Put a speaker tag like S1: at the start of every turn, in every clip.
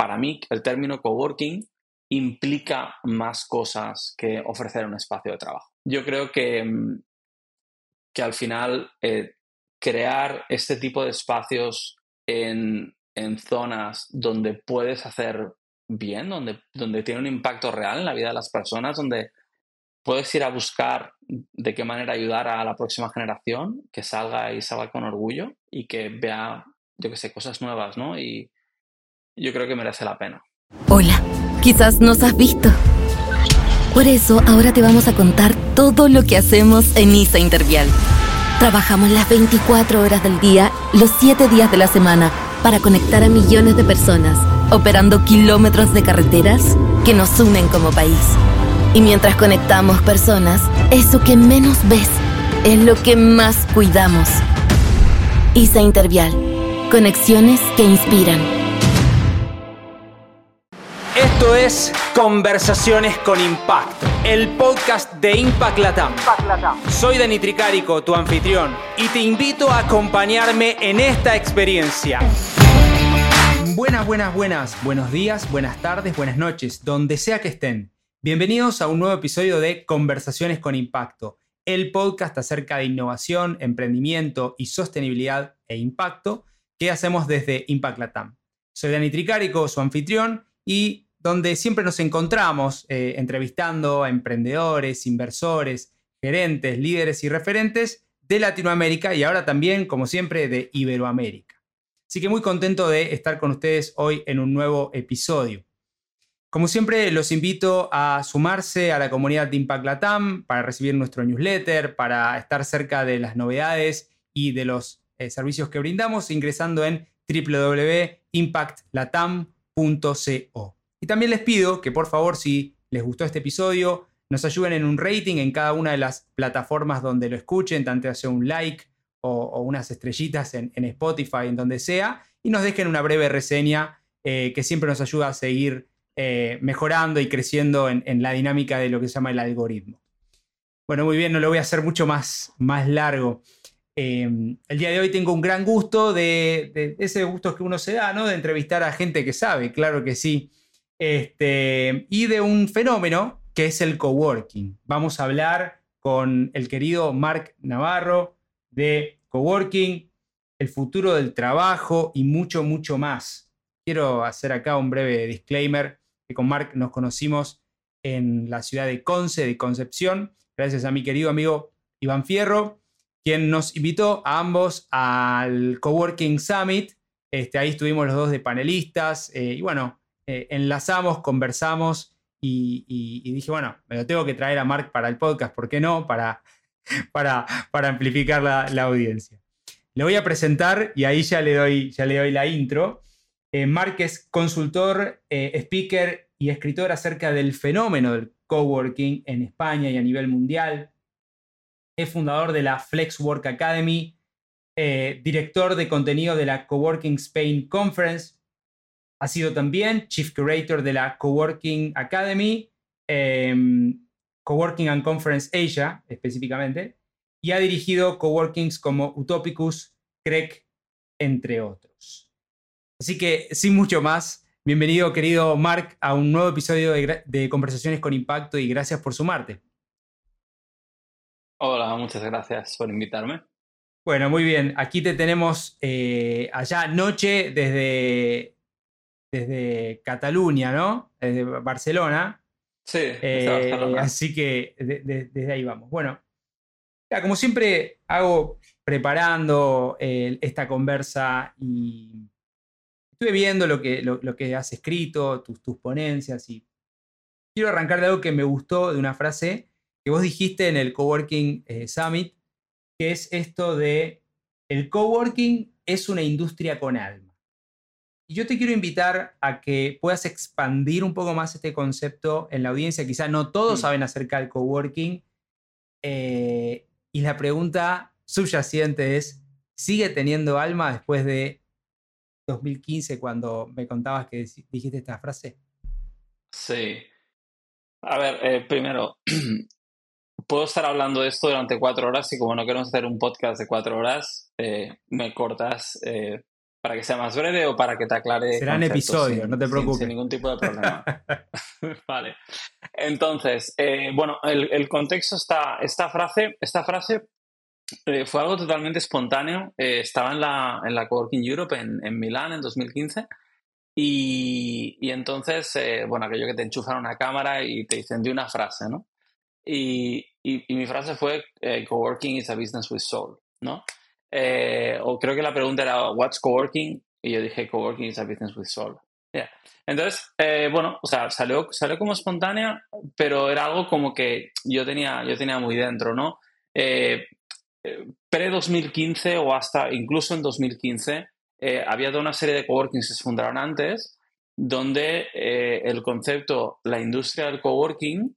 S1: para mí el término coworking implica más cosas que ofrecer un espacio de trabajo. Yo creo que, mm, que al final eh, crear este tipo de espacios en, en, zonas donde puedes hacer bien, donde, donde tiene un impacto real en la vida de las personas, donde puedes ir a buscar de qué manera ayudar a la próxima generación, que salga y salga con orgullo y que vea, yo que sé, cosas nuevas, ¿no? Yo creo que merece la pena.
S2: Hola, quizás nos has visto. Por eso ahora te vamos a contar todo lo que hacemos en ISA Intervial. Trabajamos las 24 horas del día, los 7 días de la semana, para conectar a millones de personas, operando kilómetros de carreteras que nos unen como país. Y mientras conectamos personas, eso que menos ves es lo que más cuidamos. ISA Intervial. Conexiones que inspiran.
S3: Esto es Conversaciones con Impacto, el podcast de Impact Latam. Soy Dani Tricarico, tu anfitrión, y te invito a acompañarme en esta experiencia. Buenas, buenas, buenas. Buenos días, buenas tardes, buenas noches, donde sea que estén. Bienvenidos a un nuevo episodio de Conversaciones con Impacto, el podcast acerca de innovación, emprendimiento y sostenibilidad e impacto que hacemos desde Impact Latam. Soy Dani Tricarico, su anfitrión, y donde siempre nos encontramos eh, entrevistando a emprendedores, inversores, gerentes, líderes y referentes de Latinoamérica y ahora también, como siempre, de Iberoamérica. Así que muy contento de estar con ustedes hoy en un nuevo episodio. Como siempre, los invito a sumarse a la comunidad de Impact Latam para recibir nuestro newsletter, para estar cerca de las novedades y de los eh, servicios que brindamos ingresando en www.impactlatam.co. Y también les pido que por favor, si les gustó este episodio, nos ayuden en un rating en cada una de las plataformas donde lo escuchen, tanto sea un like o, unas estrellitas en, Spotify, en donde sea, y nos dejen una breve reseña eh, que siempre nos ayuda a seguir eh, mejorando y creciendo en, la dinámica de lo que se llama el algoritmo. Bueno, muy bien, no lo voy a hacer mucho más, más largo. Em, el día de hoy tengo un gran gusto de, ese gusto que uno se da, ¿no? De entrevistar a gente que sabe, claro que sí. Este, y de un fenómeno que es el coworking. Vamos a hablar con el querido Marc Navarro de coworking, el futuro del trabajo y mucho, mucho más. Quiero hacer acá un breve disclaimer que con Mark nos conocimos en la ciudad de Conce, de Concepción, gracias a mi querido amigo Iván Fierro, quien nos invitó a ambos al Coworking Summit. Este, ahí estuvimos los dos de panelistas eh, y bueno, eh, enlazamos, conversamos y, dije, bueno, me lo tengo que traer a Mark para el podcast, ¿por qué no? Para, para, para amplificar la, audiencia. Le voy a presentar y ahí ya le doy, ya le doy la intro. Eh, Mark es consultor, eh, speaker y escritor acerca del fenómeno del coworking en España y a nivel mundial. Es fundador de la Flexwork Academy, eh, director de contenido de la Coworking Spain Conference. Ha sido también Chief Curator de la Coworking Academy, em, Coworking and Conference Asia específicamente, y ha dirigido coworkings como Utopicus, CREC, entre otros. Así que, sin mucho más, bienvenido, querido Mark, a un nuevo episodio de, Conversaciones con Impacto y gracias por sumarte.
S1: Hola, muchas gracias por invitarme.
S3: Bueno, muy bien. Aquí te tenemos eh, allá noche desde, desde Cataluña, ¿no? Desde Barcelona.
S1: Sí,
S3: eh, Barcelona. Así que desde ahí vamos. Bueno, como siempre hago preparando eh, esta conversa y estuve viendo lo que, lo, que has escrito, tus, tus ponencias y quiero arrancar de algo que me gustó, de una frase que vos dijiste en el Coworking eh, Summit, que es esto de el coworking es una industria con alma. Y yo te quiero invitar a que puedas expandir un poco más este concepto en la audiencia. Quizá no todos saben acerca del coworking. Eh, y la pregunta subyacente es, ¿sigue teniendo alma después de 2015 cuando me contabas que dijiste esta frase?
S1: Sí. A ver, eh, primero, puedo estar hablando de esto durante cuatro horas y como no queremos hacer un podcast de cuatro horas, eh, me cortas eh, para que sea más breve o para que te aclare.
S3: Serán episodios, no te preocupes.
S1: Sin, ningún tipo de problema. vale. Entonces, eh, bueno, el, contexto está, esta frase, esta frase fue algo totalmente espontáneo. Estaba en la, en la Coworking Europe en, en Milán en 2015 y, y entonces, bueno, aquello que te enchufan una cámara y te dicen de una frase, ¿no? Y, y, y mi frase fue, Coworking is a business with soul, ¿no? Eh, o creo que la pregunta era, ¿What's coworking? Y yo dije, coworking is a business with soul. Entonces, eh, bueno, o sea, salió, salió como espontánea, pero era algo como que yo tenía, yo tenía muy dentro, ¿no? Eh, Pre-2015 o hasta incluso en 2015, había toda una serie de coworkings que se fundaron antes, donde el concepto, la industria del coworking,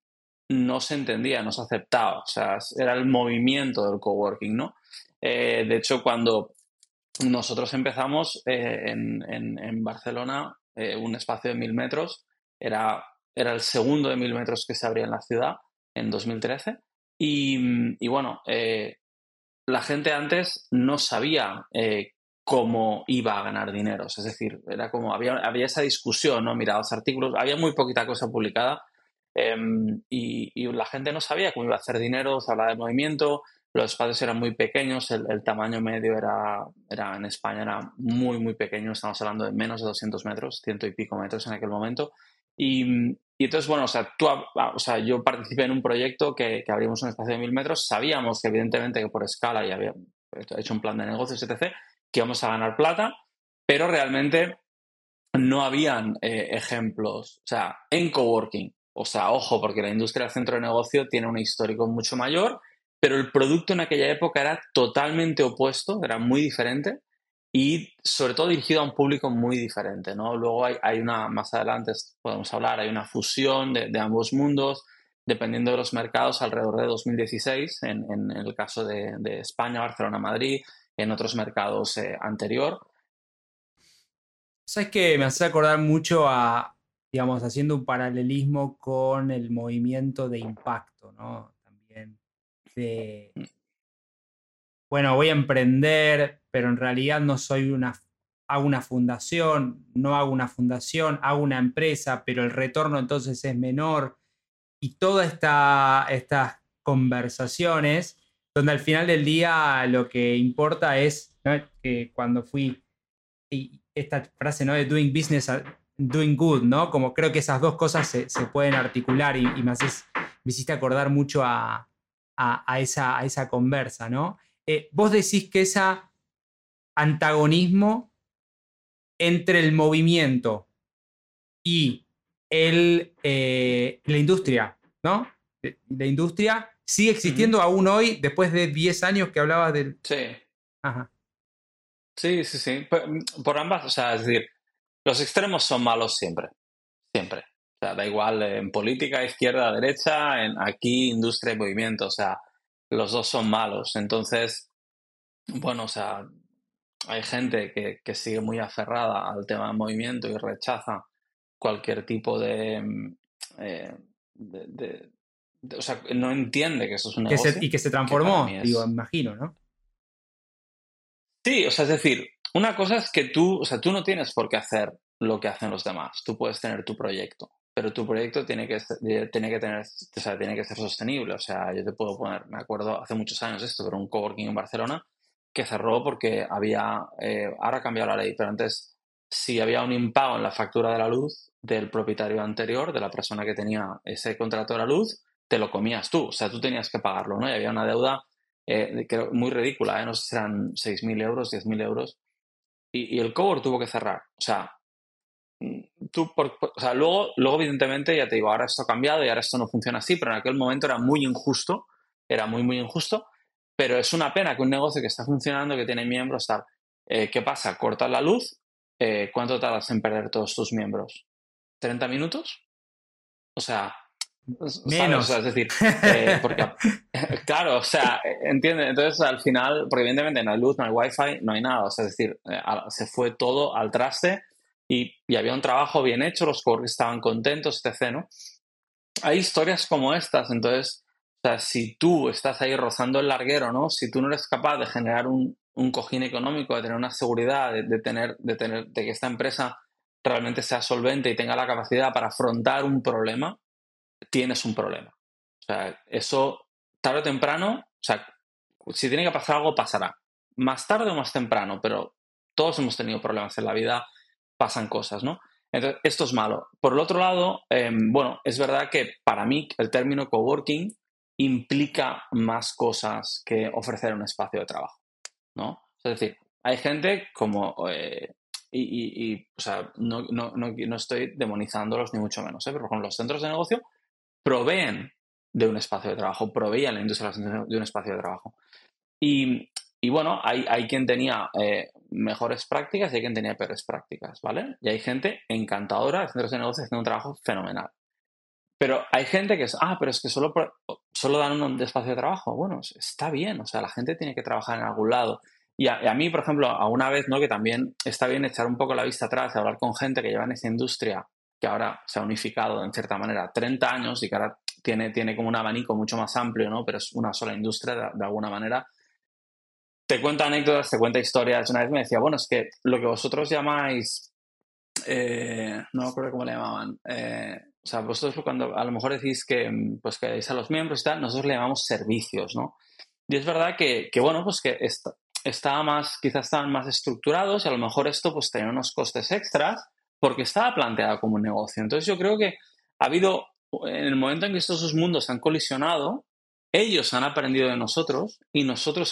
S1: no se entendía, no se aceptaba. O sea, era el movimiento del coworking, ¿no? Eh, de hecho, cuando nosotros empezamos eh, en, Barcelona, eh, un espacio de mil metros, era, era el segundo de mil metros que se abría en la ciudad en 2013. Y, bueno, la gente antes no sabía cómo iba a ganar dinero. Es decir, era como, había, había esa discusión, ¿no? Mira, los artículos, había muy poquita cosa publicada em, y, y, la gente no sabía cómo iba a hacer dinero, se hablaba de movimiento, los espacios eran muy pequeños, el, tamaño medio era, era, en España era muy, muy pequeño, estamos hablando de menos de 200 metros, ciento y pico metros en aquel momento. Y, y entonces, bueno, o sea, tú, o sea, yo participé en un proyecto que, que abrimos un espacio de mil metros, sabíamos que evidentemente que por escala ya había hecho un plan de negocios, etc., que íbamos a ganar plata, pero realmente no habían eh, ejemplos, o sea, en coworking, o sea, ojo, porque la industria del centro de negocio tiene un histórico mucho mayor pero el producto en aquella época era totalmente opuesto, era muy diferente y sobre todo dirigido a un público muy diferente, ¿no? Luego hay, una, más adelante podemos hablar, hay una fusión de, ambos mundos, dependiendo de los mercados, alrededor de 2016, en, el caso de, España, Barcelona, Madrid, en otros mercados eh, anterior.
S3: Sabes que me hace acordar mucho a, digamos, haciendo un paralelismo con el movimiento de impacto, ¿no? Mm. bueno, voy a emprender, pero en realidad no soy una, hago una fundación, no hago una fundación, hago una empresa, pero el retorno entonces es menor. Y todas esta, estas conversaciones, donde al final del día lo que importa es que cuando fui, y esta frase ¿no? de doing business, doing good, ¿no? Como creo que esas dos cosas se, pueden articular y, y me, haces, me hiciste acordar mucho a, a, esa, a esa, conversa, ¿no? Eh, vos decís que ese antagonismo entre el movimiento y el, eh, la industria, ¿no? La industria sigue existiendo aún hoy, después de 10 años que hablabas del...
S1: Sí. Sí, sí, sí. por ambas, o sea, es decir, los extremos son malos siempre. Siempre sea, da igual en política, izquierda, derecha, en aquí industria y movimiento, o sea, los dos son malos. Entonces, bueno, o sea, hay gente que, que sigue muy aferrada al tema del movimiento y rechaza cualquier tipo de, mm, eh, de, o sea, no entiende que eso es un negocio.
S3: y que se transformó, digo, imagino, ¿no?
S1: Sí, o sea, es decir, una cosa es que tú, o sea, tú no tienes por qué hacer lo que hacen los demás. Tú puedes tener tu proyecto pero tu proyecto tiene que, que tener, o sea, tiene que ser sostenible. O sea, yo te puedo poner, me acuerdo hace muchos años esto, pero un coworking en Barcelona que cerró porque había, eh, ahora ha cambiado la ley, pero antes si había un impago en la factura de la luz del propietario anterior, de la persona que tenía ese contrato de la luz, te lo comías tú, o sea, tú tenías que pagarlo, ¿no? Y había una deuda eh, muy ridícula, ¿eh? no sé si eran 6.000 euros, 10.000 euros, y, el cowork tuvo que cerrar. O sea, tú, o sea, luego, luego evidentemente, ya te digo, ahora esto ha cambiado y ahora esto no funciona así, pero en aquel momento era muy injusto, era muy, muy injusto, pero es una pena que un negocio que está funcionando, que tiene miembros, tal, eh, ¿qué pasa? Cortas la luz, eh, ¿cuánto tardas en perder todos tus miembros? ¿30 minutos? O sea,
S3: Menos.
S1: es decir, eh, porque, claro, o sea, entiende, entonces al final, porque evidentemente no hay luz, no hay wifi, no hay nada, o sea, es decir, se fue todo al traste y, había un trabajo bien hecho, los que estaban contentos, etc. ¿no? Hay historias como estas, entonces, o sea, si tú estás ahí rozando el larguero, ¿no? Si tú no eres capaz de generar un, un cojín económico, de tener una seguridad, de, tener, de, tener, de que esta empresa realmente sea solvente y tenga la capacidad para afrontar un problema, tienes un problema. O sea, eso tarde o temprano, o sea, si tiene que pasar algo, pasará. Más tarde o más temprano, pero todos hemos tenido problemas en la vida, pasan cosas, ¿no? Entonces, esto es malo. Por el otro lado, em, bueno, es verdad que para mí el término coworking implica más cosas que ofrecer un espacio de trabajo, ¿no? Es decir, hay gente como, eh, y, o sea, no, no, estoy demonizándolos ni mucho menos, ¿eh? pero por los centros de negocio proveen de un espacio de trabajo, proveían la industria de un espacio de trabajo. Y, y bueno, hay, hay, quien tenía eh, mejores prácticas y hay quien tenía peores prácticas, ¿vale? Y hay gente encantadora centros de negocio haciendo un trabajo fenomenal. Pero hay gente que es, ah, pero es que solo, solo dan un espacio de trabajo. Bueno, está bien, o sea, la gente tiene que trabajar en algún lado. Y a, mí, por ejemplo, a una vez, ¿no? Que también está bien echar un poco la vista atrás hablar con gente que lleva en esa industria, que ahora se ha unificado en cierta manera 30 años y que ahora tiene, tiene como un abanico mucho más amplio, ¿no? Pero es una sola industria de alguna manera te cuenta anécdotas, te cuenta historias. Una vez me decía, bueno, es que lo que vosotros llamáis, eh, no me acuerdo cómo le llamaban, eh, o sea, vosotros cuando a lo mejor decís que, pues, que a los miembros y tal, nosotros le llamamos servicios, ¿no? Y es verdad que, que bueno, pues que estaba más, quizás estaban más estructurados y a lo mejor esto pues tenía unos costes extras porque estaba planteado como un negocio. Entonces yo creo que ha habido, en el momento en que estos dos mundos han colisionado, ellos han aprendido de nosotros y nosotros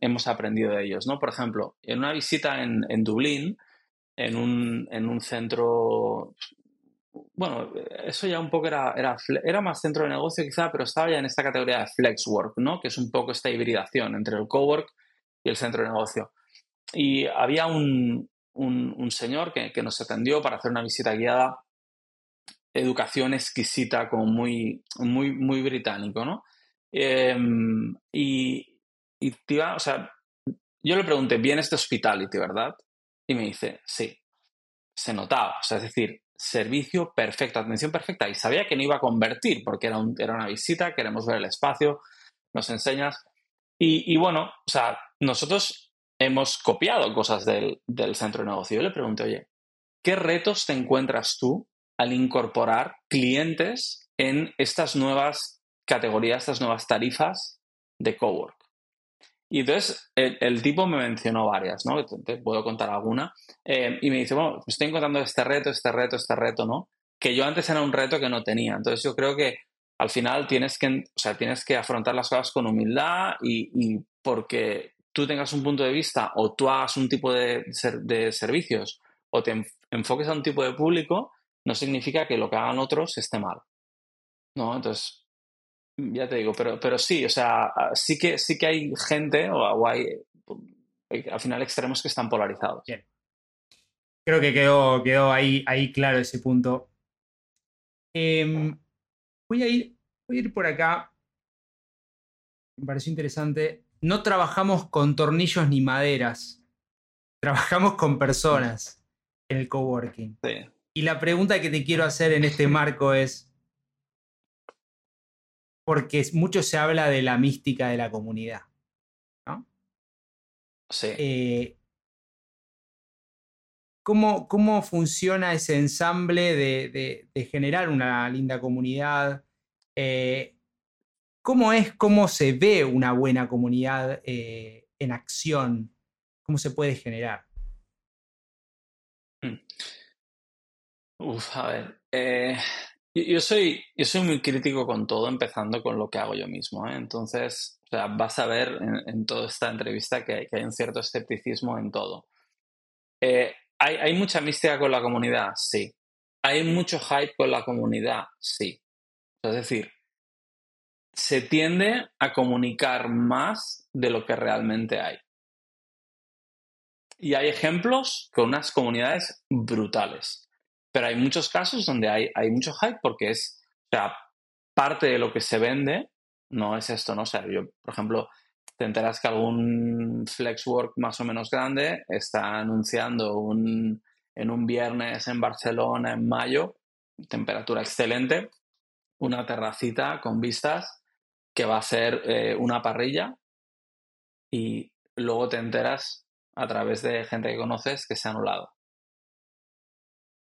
S1: hemos aprendido de ellos, ¿no? Por ejemplo, en una visita en, Dublín, en un, centro, bueno, eso ya un poco era, era, era, más centro de negocio quizá, pero estaba ya en esta categoría de flex work, ¿no? Que es un poco esta hibridación entre el cowork y el centro de negocio. Y había un, señor que, que, nos atendió para hacer una visita guiada, educación exquisita, como muy, muy, muy británico, ¿no? Em, y, y o sea, yo le pregunté, ¿bien este hospitality, verdad? Y me dice, sí, se notaba, o sea, es decir, servicio perfecto, atención perfecta, y sabía que no iba a convertir porque era, un, era una visita, queremos ver el espacio, nos enseñas. Y, y, bueno, o sea, nosotros hemos copiado cosas del, del centro de negocio. Yo le pregunté, oye, ¿qué retos te encuentras tú al incorporar clientes en estas nuevas categoría estas nuevas tarifas de cowork. Y entonces el, tipo me mencionó varias, ¿no? Te, puedo contar alguna. Eh, y me dice, bueno, estoy encontrando este reto, este reto, este reto, ¿no? Que yo antes era un reto que no tenía. Entonces yo creo que al final tienes que, o sea, tienes que afrontar las cosas con humildad y, porque tú tengas un punto de vista o tú hagas un tipo de, de servicios o te enfoques a un tipo de público, no significa que lo que hagan otros esté mal. ¿no? Entonces, ya te digo, pero, pero sí, o sea, sí que, sí que hay gente o, hay, al final extremos que están polarizados.
S3: Bien. Creo que quedó, quedó ahí, ahí claro ese punto. Em, voy, a ir, voy a ir por acá. Me pareció interesante. No trabajamos con tornillos ni maderas. Trabajamos con personas en el coworking. Sí. Y la pregunta que te quiero hacer en este marco es, porque mucho se habla de la mística de la comunidad. ¿no?
S1: Sí.
S3: Eh, ¿cómo, ¿cómo, funciona ese ensamble de, generar una linda comunidad? Eh, ¿Cómo es, cómo se ve una buena comunidad eh, en acción? ¿Cómo se puede generar?
S1: Hmm. Uf, a ver. Yo soy, yo soy muy crítico con todo, empezando con lo que hago yo mismo. ¿eh? Entonces, o sea, vas a ver en, toda esta entrevista que, hay un cierto escepticismo en todo. Eh, ¿hay, ¿Hay mucha mística con la comunidad? Sí. ¿Hay mucho hype con la comunidad? Sí. Es decir, se tiende a comunicar más de lo que realmente hay. Y hay ejemplos con unas comunidades brutales. Pero hay muchos casos donde hay, hay mucho hype porque es, o sea, parte de lo que se vende no es esto, ¿no? O sea, yo, por ejemplo, te enteras que algún flexwork más o menos grande está anunciando un, en un viernes en Barcelona en mayo, temperatura excelente, una terracita con vistas que va a ser eh, una parrilla y luego te enteras a través de gente que conoces que se ha anulado.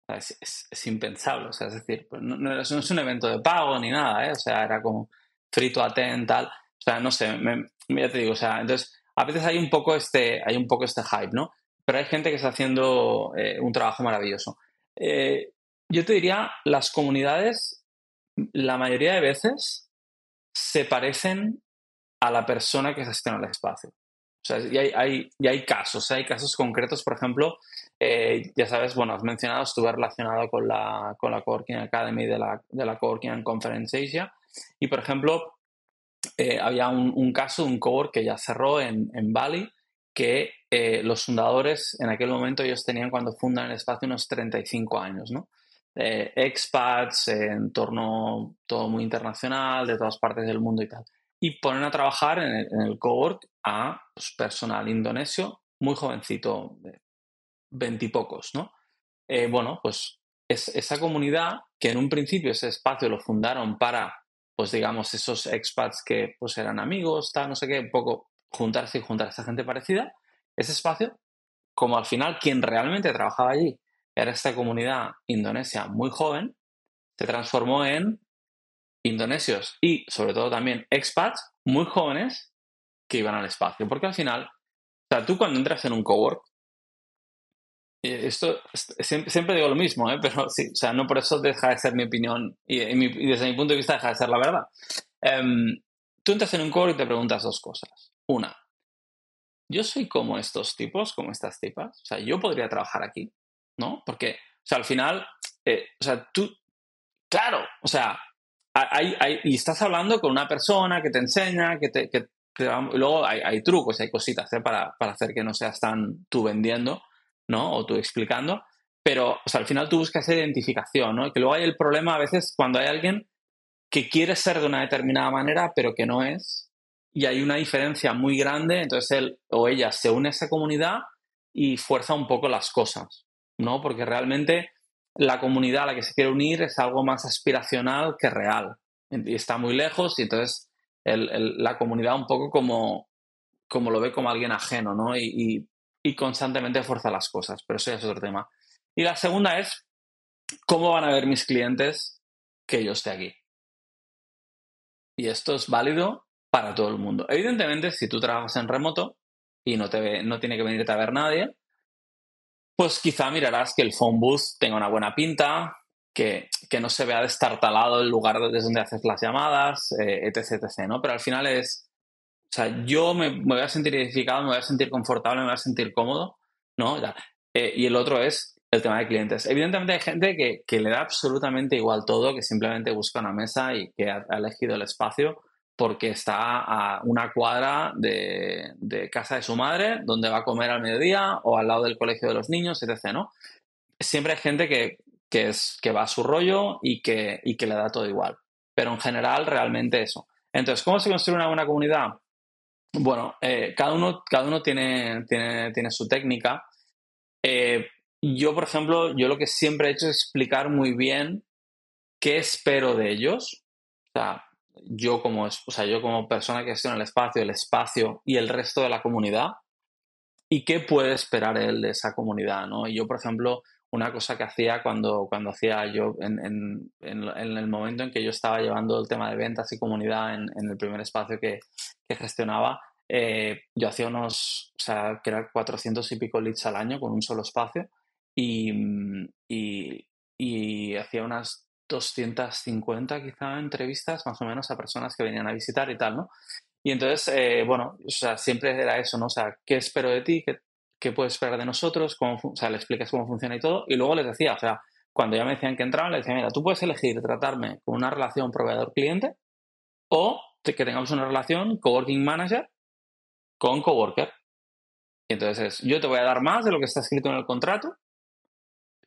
S1: Es, impensable, o sea, es decir, pues no, es un evento de pago ni nada, ¿eh? o sea, era como free to attend, tal, o sea, no sé, ya te digo, o sea, entonces, a veces hay un poco este, hay un poco este hype, ¿no? Pero hay gente que está haciendo eh, un trabajo maravilloso. Eh, yo te diría, las comunidades, la mayoría de veces, se parecen a la persona que gestiona el espacio. O sea, y hay, casos, hay casos concretos, por ejemplo, eh, ya sabes, bueno, has mencionado, estuve relacionado con la, con la Coworking Academy de la, de la Coworking Conference Asia y, por ejemplo, eh, había un, caso de un cowork que ya cerró en, en Bali, que eh, los fundadores, en aquel momento ellos tenían cuando fundan el espacio unos 35 años, ¿no? Expats, entorno todo muy internacional, de todas partes del mundo y tal. Y ponen a trabajar en el, en el a pues, personal indonesio, muy jovencito, veintipocos, ¿no? Eh, bueno, pues es esa comunidad que en un principio ese espacio lo fundaron para, pues digamos, esos expats que pues eran amigos, tal, no sé qué, un poco juntarse y juntar a esa gente parecida, ese espacio, como al final quien realmente trabajaba allí era esta comunidad indonesia muy joven, se transformó en indonesios y sobre todo también expats muy jóvenes que iban al espacio. Porque al final, o sea, tú cuando entras en un cowork, esto siempre, digo lo mismo, ¿eh? pero sí, o sea, no por eso deja de ser mi opinión y, desde mi punto de vista deja de ser la verdad. Em, tú entras en un cowork y te preguntas dos cosas. Una, yo soy como estos tipos, como estas tipas, o sea, yo podría trabajar aquí, ¿no? Porque, o sea, al final, eh, o sea, tú, claro, o sea, hay, hay, y estás hablando con una persona que te enseña, que te, que luego hay, trucos, hay cositas ¿eh? para, hacer que no seas tan tú vendiendo, ¿no? O tú explicando. Pero al final tú buscas esa identificación, ¿no? Y que luego hay el problema a veces cuando hay alguien que quiere ser de una determinada manera, pero que no es. Y hay una diferencia muy grande, entonces él o ella se une a esa comunidad y fuerza un poco las cosas, ¿no? Porque realmente la comunidad a la que se quiere unir es algo más aspiracional que real. Y está muy lejos y entonces la comunidad un poco como, como lo ve como alguien ajeno, ¿no? Y, constantemente fuerza las cosas, pero eso ya es otro tema. Y la segunda es, ¿cómo van a ver mis clientes que yo esté aquí? Y esto es válido para todo el mundo. Evidentemente, si tú trabajas en remoto y no, te no tiene que venirte a ver nadie, pues quizá mirarás que el phone booth tenga una buena pinta, que, no se vea destartalado el lugar desde donde haces las llamadas, eh, etc, etc, ¿no? Pero al final es, o sea, yo me, voy a sentir identificado, me voy a sentir confortable, me voy a sentir cómodo, ¿no? Eh, y el otro es el tema de clientes. Evidentemente hay gente que, le da absolutamente igual todo, que simplemente busca una mesa y que ha, elegido el espacio porque está a una cuadra de, casa de su madre, donde va a comer al mediodía o al lado del colegio de los niños, etc. ¿no? Siempre hay gente que, que, es, que va a su rollo y que, y que le da todo igual. Pero en general, realmente eso. Entonces, ¿cómo se construye una buena comunidad? Bueno, eh, cada uno, cada uno tiene, tiene, tiene su técnica. Eh, yo, por ejemplo, yo lo que siempre he hecho es explicar muy bien qué espero de ellos. O sea, yo como, o sea, yo como persona que gestiona el espacio, el espacio y el resto de la comunidad, y qué puede esperar él de esa comunidad, ¿no? Y yo, por ejemplo, una cosa que hacía cuando, cuando hacía yo, en, el momento en que yo estaba llevando el tema de ventas y comunidad en, el primer espacio que, gestionaba, eh, yo hacía unos, o sea, que era 400 y pico leads al año con un solo espacio y, y, hacía unas 250 quizá entrevistas más o menos a personas que venían a visitar y tal, ¿no? Y entonces, eh, bueno, o sea, siempre era eso, ¿no? O sea, ¿qué espero de ti? ¿Qué, qué puedes esperar de nosotros, cómo, o sea, le explicas cómo funciona y todo, y luego les decía, o sea, cuando ya me decían que entraban, les decía, mira, tú puedes elegir tratarme con una relación proveedor-cliente o que tengamos una relación coworking manager con coworker. Y entonces, yo te voy a dar más de lo que está escrito en el contrato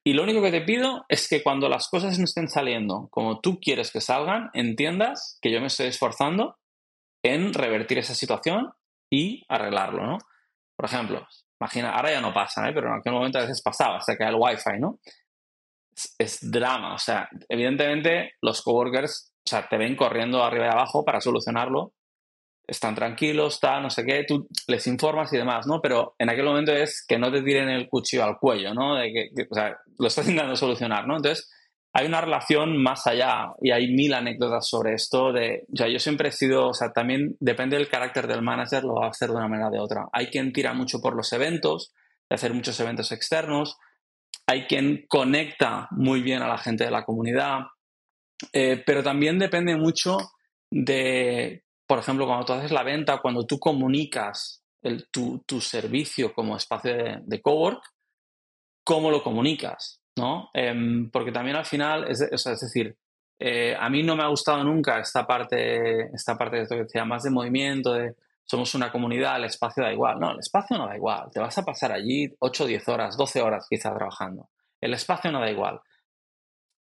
S1: y lo único que te pido es que cuando las cosas no estén saliendo como tú quieres que salgan, entiendas que yo me estoy esforzando en revertir esa situación y arreglarlo, ¿no? Por ejemplo, Imagina, ahora ya no pasa, ¿eh? pero en aquel momento a veces pasaba, se cae el wifi, ¿no? Es, drama, o sea, evidentemente los coworkers, o sea, te ven corriendo arriba y abajo para solucionarlo están tranquilos, tal, no sé qué, tú les informas y demás, ¿no? Pero en aquel momento es que no te tiren el cuchillo al cuello, ¿no? De que, o sea, lo estás intentando solucionar, ¿no? Entonces, hay una relación más allá y hay mil anécdotas sobre esto de, o sea, yo siempre he sido, o sea, también depende del carácter del manager, lo va a hacer de una manera o de otra. Hay quien tira mucho por los eventos, de hacer muchos eventos externos, hay quien conecta muy bien a la gente de la comunidad, eh, pero también depende mucho de, por ejemplo, cuando tú haces la venta, cuando tú comunicas tu, servicio como espacio de, de cowork, ¿cómo lo comunicas? ¿no? Em, porque también al final, es, es decir, eh, a mí no me ha gustado nunca esta parte, esta parte de esto que decía, más de movimiento, de somos una comunidad, el espacio da igual. No, el espacio no da igual. Te vas a pasar allí 8, 10 horas, 12 horas quizá trabajando. El espacio no da igual.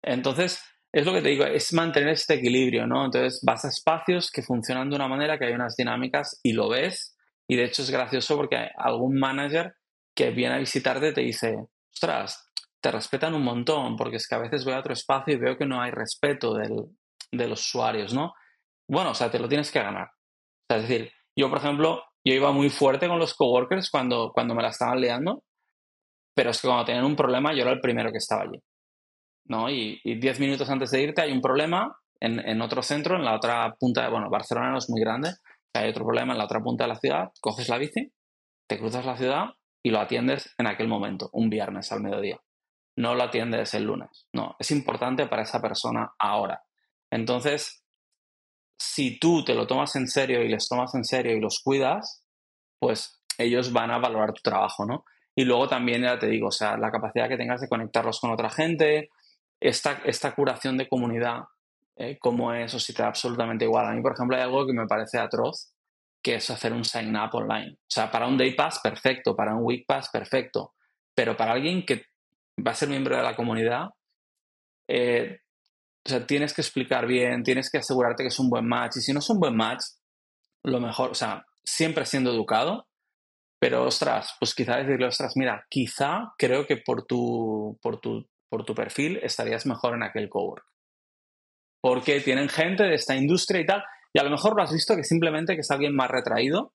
S1: Entonces, es lo que te digo, es mantener este equilibrio, ¿no? Entonces, vas a espacios que funcionan de una manera, que hay unas dinámicas y lo ves. Y de hecho es gracioso porque algún manager que viene a visitarte te dice, ostras, te respetan un montón, porque es que a veces voy a otro espacio y veo que no hay respeto del, de los usuarios, ¿no? Bueno, o sea, te lo tienes que ganar. Es decir, yo, por ejemplo, yo iba muy fuerte con los coworkers cuando, cuando me la estaban liando, pero es que cuando tenían un problema yo era el primero que estaba allí. ¿No? Y, diez minutos antes de irte hay un problema en, en, otro centro, en la otra punta de, bueno, Barcelona no es muy grande, hay otro problema en la otra punta de la ciudad, coges la bici, te cruzas la ciudad y lo atiendes en aquel momento, un viernes al mediodía no lo atiendes el lunes. No, es importante para esa persona ahora. Entonces, si tú te lo tomas en serio y les tomas en serio y los cuidas, pues ellos van a valorar tu trabajo, ¿no? Y luego también, ya te digo, o sea, la capacidad que tengas de conectarlos con otra gente, esta, esta curación de comunidad, eh, como es, o si te da absolutamente igual. A mí, por ejemplo, hay algo que me parece atroz, que es hacer un sign up online. O sea, para un day pass, perfecto, para un week pass, perfecto. Pero para alguien que va a ser miembro de la comunidad, eh, o sea, tienes que explicar bien, tienes que asegurarte que es un buen match. Y si no es un buen match, lo mejor, o sea, siempre siendo educado, pero ostras, pues quizá decirle, ostras, mira, quizá creo que por tu, por tu, por tu perfil estarías mejor en aquel cowork. Porque tienen gente de esta industria y tal, y a lo mejor lo has visto que simplemente que es alguien más retraído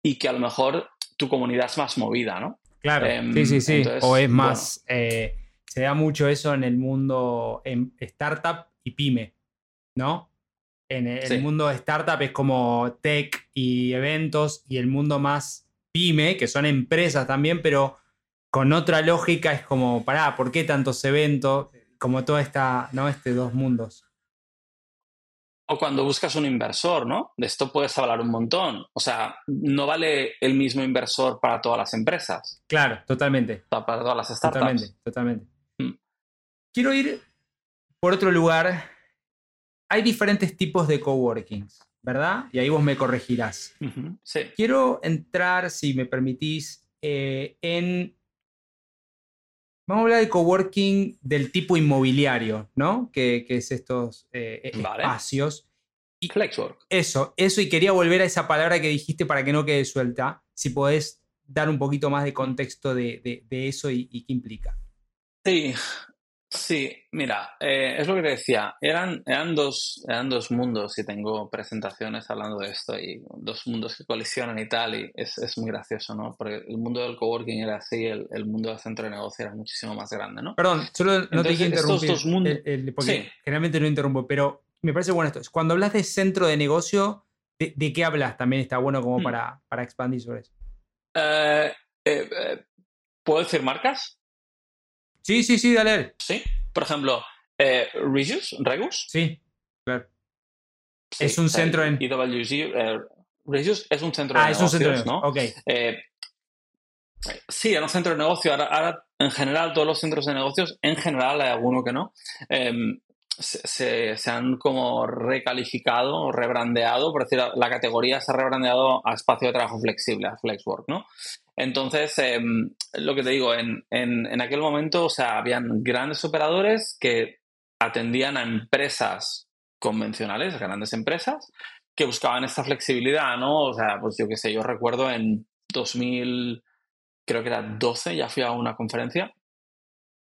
S1: y que a lo mejor tu comunidad es más movida, ¿no?
S3: Claro, em, sí, sí, sí. o es más, eh, se da mucho eso en el mundo en startup y pyme, ¿no? En el, mundo de startup es como tech y eventos y el mundo más pyme, que son empresas también, pero con otra lógica es como, pará, ¿por qué tantos eventos? Como toda esta, ¿no? Este dos mundos.
S1: O cuando buscas un inversor, ¿no? De esto puedes hablar un montón. O sea, no vale el mismo inversor para todas las empresas.
S3: Claro, totalmente.
S1: Para todas las startups.
S3: Totalmente, totalmente. Hmm. Quiero ir por otro lugar. Hay diferentes tipos de coworkings, ¿verdad? Y ahí vos me corregirás.
S1: Sí.
S3: Quiero entrar, si me permitís, eh, en Vamos a hablar de coworking del tipo inmobiliario, ¿no? Que, es estos eh, e, espacios.
S1: Y Flexwork.
S3: Eso, eso, y quería volver a esa palabra que dijiste para que no quede suelta. Si podés dar un poquito más de contexto de, eso y, qué implica.
S1: Sí, Sí, mira, eh, es lo que te decía, eran, eran, dos, eran dos mundos y tengo presentaciones hablando de esto y dos mundos que colisionan y tal y es, es muy gracioso, ¿no? Porque el mundo del coworking era así, el, el, mundo del centro de negocio era muchísimo más grande, ¿no?
S3: Perdón, solo no te quiero interrumpir, dos mundos, porque generalmente no interrumpo, pero me parece bueno esto. Cuando hablas de centro de negocio, ¿de, qué hablas? También está bueno como hmm. para, para expandir sobre eso.
S1: Eh, eh, ¿Puedo decir marcas?
S3: Sí, sí, sí, dale.
S1: Sí, por ejemplo, eh, Regus, Regus.
S3: Sí, claro. es un centro en.
S1: IWG, eh, Regus es un centro
S3: ah,
S1: de
S3: es un
S1: centro
S3: de...
S1: ¿no?
S3: Ok.
S1: Eh, sí, era un centro de negocio. Ahora, en general, todos los centros de negocios, en general, hay alguno que no, em, se, se, han como recalificado, rebrandeado, por decir, la categoría se ha rebrandeado a espacio de trabajo flexible, a Flexwork, ¿no? Entonces, em, lo que te digo, en, en, aquel momento, o sea, habían grandes operadores que atendían a empresas convencionales, grandes empresas, que buscaban esta flexibilidad, ¿no? O sea, pues yo qué sé, yo recuerdo en 2000, creo que era 12, ya fui a una conferencia,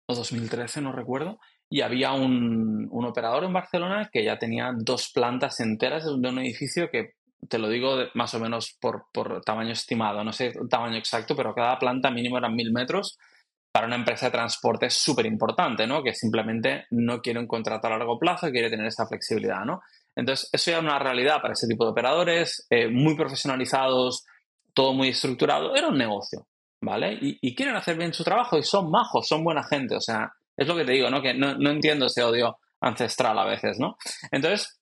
S1: o 2013, no recuerdo, y había un, un operador en Barcelona que ya tenía dos plantas enteras de un edificio que te lo digo más o menos por, por, tamaño estimado, no sé el tamaño exacto, pero cada planta mínimo eran mil metros. Para una empresa de transporte es súper importante, ¿no? Que simplemente no quiere un contrato a largo plazo quiere tener esa flexibilidad, ¿no? Entonces, eso ya es una realidad para ese tipo de operadores, eh, muy profesionalizados, todo muy estructurado. Era un negocio, ¿vale? Y, y, quieren hacer bien su trabajo y son majos, son buena gente. O sea, es lo que te digo, ¿no? Que no, no entiendo ese odio ancestral a veces, ¿no? Entonces,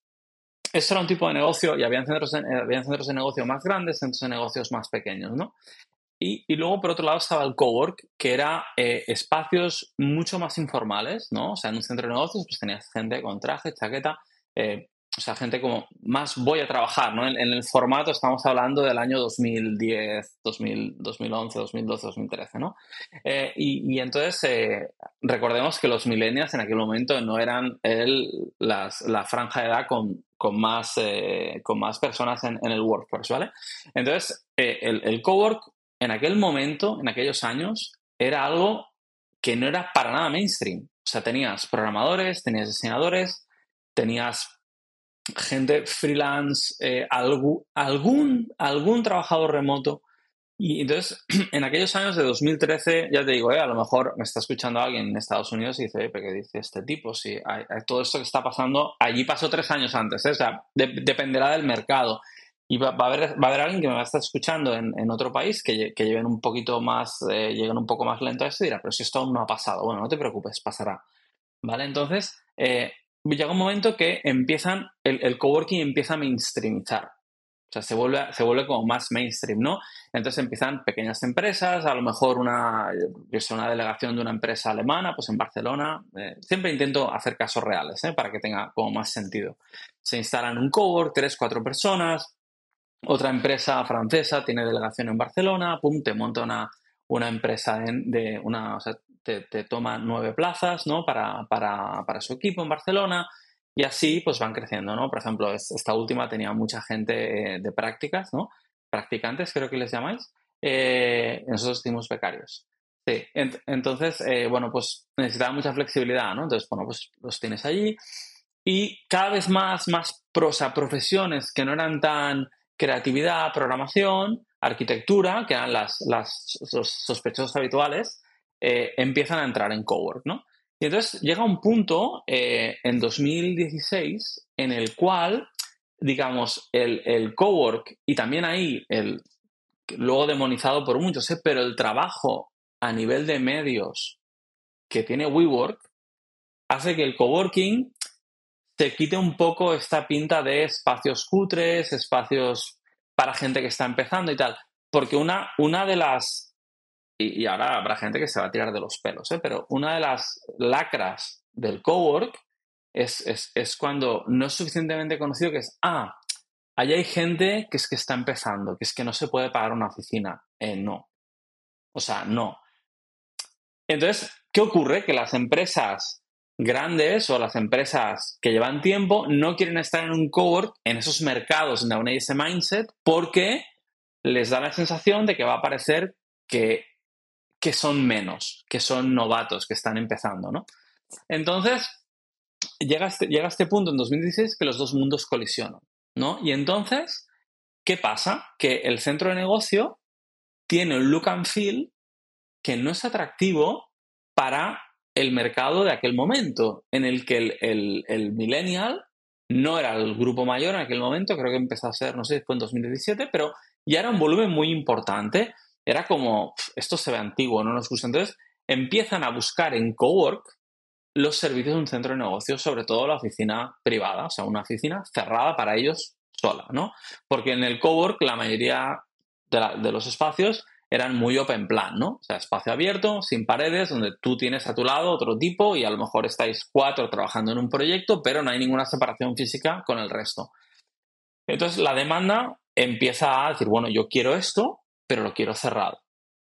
S1: eso era un tipo de negocio y había centros de, centros de negocio más grandes, centros de negocios más pequeños, ¿no? Y, y luego, por otro lado, estaba el cowork, que era eh, espacios mucho más informales, ¿no? O sea, en un centro de negocios, pues tenías gente con traje, chaqueta, eh, o sea, gente como más voy a trabajar, ¿no? En, el formato estamos hablando del año 2010, 2011, 2012, 2013, ¿no? Eh, y, entonces eh, recordemos que los millennials en aquel momento no eran el, las, la franja de edad con, con más, eh, con más personas en, el workforce, ¿vale? Entonces, el, el cowork en aquel momento, en aquellos años, era algo que no era para nada mainstream. O sea, tenías programadores, tenías diseñadores, tenías gente freelance, eh, algún, algún, algún trabajador remoto. Y entonces, en aquellos años de 2013, ya te digo, eh, a lo mejor me está escuchando alguien en Estados Unidos y dice, ¿qué dice este tipo? Si hay, todo esto que está pasando, allí pasó tres años antes, ¿eh? o sea, dependerá del mercado. Y va, a haber, va a haber alguien que me va a estar escuchando en, en otro país que, que, lleven un poquito más, lleguen un poco más lento a esto y dirá, pero si esto aún no ha pasado. Bueno, no te preocupes, pasará. ¿Vale? Entonces, llega un momento que empiezan, el, el coworking empieza a mainstreamizar. O sea, se vuelve, se vuelve como más mainstream, ¿no? Entonces empiezan pequeñas empresas, a lo mejor una, yo una delegación de una empresa alemana, pues en Barcelona. Eh, siempre intento hacer casos reales, ¿eh? Para que tenga como más sentido. Se instalan un cowork, tres, cuatro personas. Otra empresa francesa tiene delegación en Barcelona, pum, te monta una, una empresa de una, o sea, te, toma nueve plazas ¿no? para, para, para, su equipo en Barcelona y así pues van creciendo, ¿no? Por ejemplo, esta última tenía mucha gente eh, de prácticas, ¿no? Practicantes, creo que les llamáis. Eh, nosotros decimos becarios. Sí, entonces, eh, bueno, pues necesitaba mucha flexibilidad, ¿no? Entonces, bueno, pues los tienes allí y cada vez más, más prosa, profesiones que no eran tan creatividad, programación, arquitectura, que eran las, las, los sospechosos habituales, eh, empiezan a entrar en cowork, ¿no? Y entonces llega un punto eh, en 2016 en el cual, digamos, el, el cowork y también ahí, el, luego demonizado por muchos, ¿eh? pero el trabajo a nivel de medios que tiene WeWork hace que el coworking se quite un poco esta pinta de espacios cutres, espacios para gente que está empezando y tal. Porque una, una de las y, ahora habrá gente que se va a tirar de los pelos, ¿eh? pero una de las lacras del cowork es, es, es, cuando no es suficientemente conocido que es, ah, allá hay gente que es que está empezando, que es que no se puede pagar una oficina. Eh, no. O sea, no. Entonces, ¿qué ocurre? Que las empresas grandes o las empresas que llevan tiempo no quieren estar en un cowork en esos mercados donde aún hay ese mindset porque les da la sensación de que va a parecer que que son menos, que son novatos, que están empezando, ¿no? Entonces, llega este, llega este punto en 2016 que los dos mundos colisionan, ¿no? Y entonces, ¿qué pasa? Que el centro de negocio tiene un look and feel que no es atractivo para el mercado de aquel momento, en el que el, el, el millennial no era el grupo mayor en aquel momento, creo que empezó a ser, no sé, fue en 2017, pero ya era un volumen muy importante era como, esto se ve antiguo, no nos gusta. Entonces empiezan a buscar en Cowork los servicios de un centro de negocios, sobre todo la oficina privada, o sea, una oficina cerrada para ellos sola, ¿no? Porque en el Cowork la mayoría de, los espacios eran muy open plan, ¿no? O sea, espacio abierto, sin paredes, donde tú tienes a tu lado otro tipo y a lo mejor estáis cuatro trabajando en un proyecto, pero no hay ninguna separación física con el resto. Entonces la demanda empieza a decir, bueno, yo quiero esto, pero lo quiero cerrado.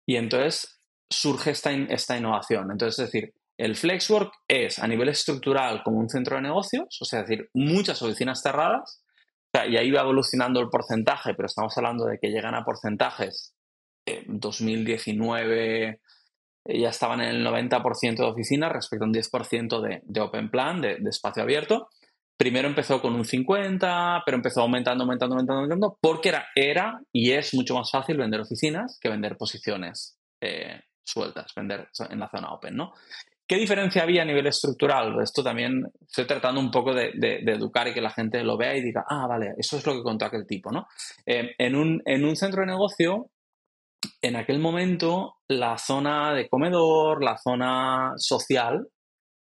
S1: Y entonces surge esta, esta innovación. Entonces, es decir, el Flexwork es a nivel estructural como un centro de negocios, o sea, es decir, muchas oficinas cerradas, y ahí va evolucionando el porcentaje, pero estamos hablando de que llegan a porcentajes. En 2019 eh, ya estaban en el 90% de oficinas respecto a un 10% de, de, open plan, de, de, espacio abierto, primero empezó con un 50, pero empezó aumentando, aumentando, aumentando, aumentando, porque era, era y es mucho más fácil vender oficinas que vender posiciones eh, sueltas, vender en la zona open, ¿no? ¿Qué diferencia había a nivel estructural? Esto también estoy tratando un poco de, educar y que la gente lo vea y diga, ah, vale, eso es lo que contó aquel tipo, ¿no? Eh, en, un, en un centro de negocio, en aquel momento, la zona de comedor, la zona social,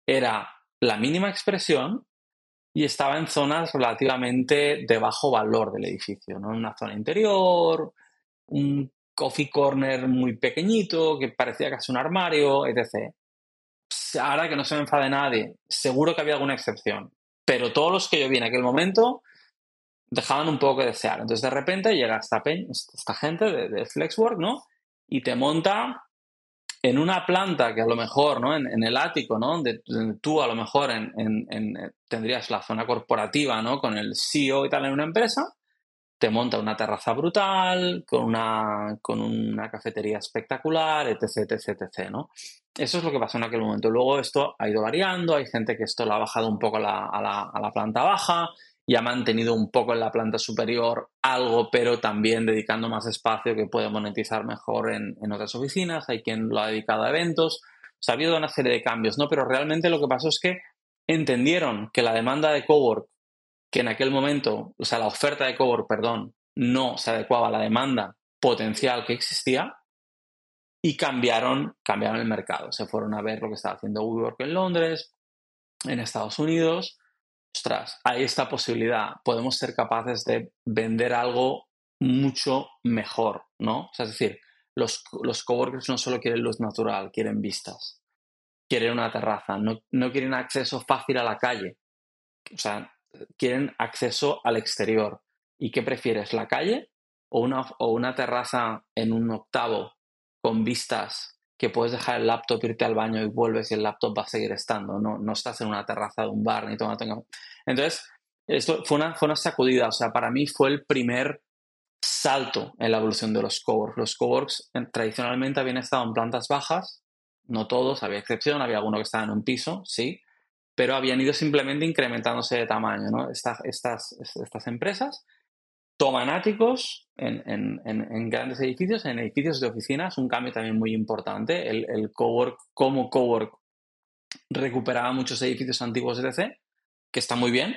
S1: era la mínima expresión y estaba en zonas relativamente de bajo valor del edificio, ¿no? Una zona interior, un coffee corner muy pequeñito que parecía casi un armario, etc. Ahora que no se me enfade nadie, seguro que había alguna excepción, pero todos los que yo vi en aquel momento dejaban un poco que desear. Entonces de repente llega esta, esta gente de, de Flexwork, ¿no? Y te monta en una planta que a lo mejor, ¿no? En, el ático, ¿no? Donde, tú a lo mejor en, eh, tendrías la zona corporativa, ¿no? Con el CEO y tal en una empresa, te monta una terraza brutal, con una, con una cafetería espectacular, etc, etc, etc, ¿no? Eso es lo que pasó en aquel momento. Luego esto ha ido variando, hay gente que esto lo ha bajado un poco a la, a la planta baja, y ha mantenido un poco en la planta superior algo, pero también dedicando más espacio que puede monetizar mejor en, otras oficinas. Hay quien lo ha dedicado a eventos. O ha habido una serie de cambios, ¿no? Pero realmente lo que pasó es que entendieron que la demanda de cowork, que en aquel momento, o sea, la oferta de cowork, perdón, no se adecuaba a la demanda potencial que existía y cambiaron, cambiaron el mercado. Se fueron a ver lo que estaba haciendo WeWork en Londres, en Estados Unidos, ostras, hay esta posibilidad, podemos ser capaces de vender algo mucho mejor, ¿no? es decir, los, los coworkers no solo quieren luz natural, quieren vistas, quieren una terraza, no, no quieren acceso fácil a la calle, o sea, quieren acceso al exterior. ¿Y qué prefieres, la calle o una, o una terraza en un octavo con vistas que puedes dejar el laptop, irte al baño y vuelves y el laptop va a seguir estando. No, no estás en una terraza de un bar ni tomando. Entonces, esto fue una, fue una sacudida. O sea, para mí fue el primer salto en la evolución de los coworks. Los coworks tradicionalmente habían estado en plantas bajas, no todos, había excepción, había alguno que estaba en un piso, sí, pero habían ido simplemente incrementándose de tamaño. ¿no? estas, estas empresas toman áticos en, grandes edificios, en edificios de oficinas, un cambio también muy importante. El, el cowork, como cowork, recuperaba muchos edificios antiguos de DC, que está muy bien,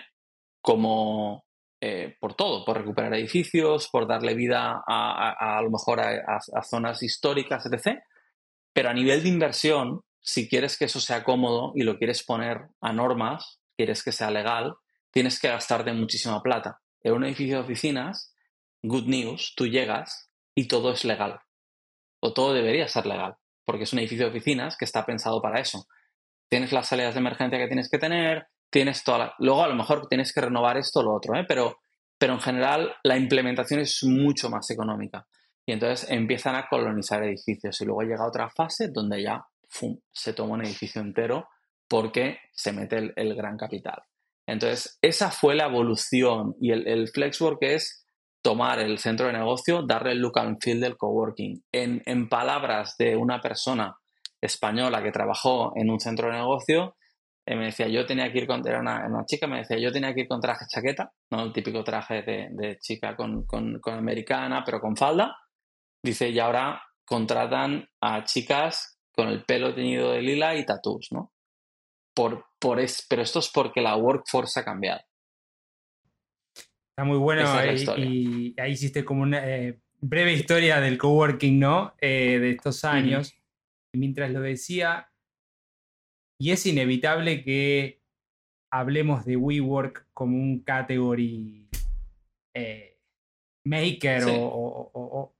S1: como eh, por todo, por recuperar edificios, por darle vida a, a, lo mejor a, zonas históricas, etc. Pero a nivel de inversión, si quieres que eso sea cómodo y lo quieres poner a normas, quieres que sea legal, tienes que gastarte muchísima plata en un edificio de oficinas, good news, tú llegas y todo es legal. O todo debería ser legal, porque es un edificio de oficinas que está pensado para eso. Tienes las salidas de emergencia que tienes que tener, tienes toda Luego a lo mejor tienes que renovar esto o lo otro, ¿eh? pero, pero en general la implementación es mucho más económica. Y entonces empiezan a colonizar edificios y luego llega otra fase donde ya se toma un edificio entero porque se mete el gran capital. Entonces, esa fue la evolución y el, el Flexwork es tomar el centro de negocio, darle el look and feel del coworking. En, en palabras de una persona española que trabajó en un centro de negocio, eh, me decía, yo tenía que ir con, era una, chica, me decía, yo tenía que ir con traje chaqueta, ¿no? El típico traje de, de chica con, con, con, americana, pero con falda. Dice, y ahora contratan a chicas con el pelo teñido de lila y tatús, ¿no? Por, por es, pero esto es porque la workforce ha cambiado.
S3: Está muy bueno y, ahí hiciste como una eh, breve historia del coworking, ¿no? Eh, de estos años. mientras lo decía, y es inevitable que hablemos de WeWork como un category eh, maker o,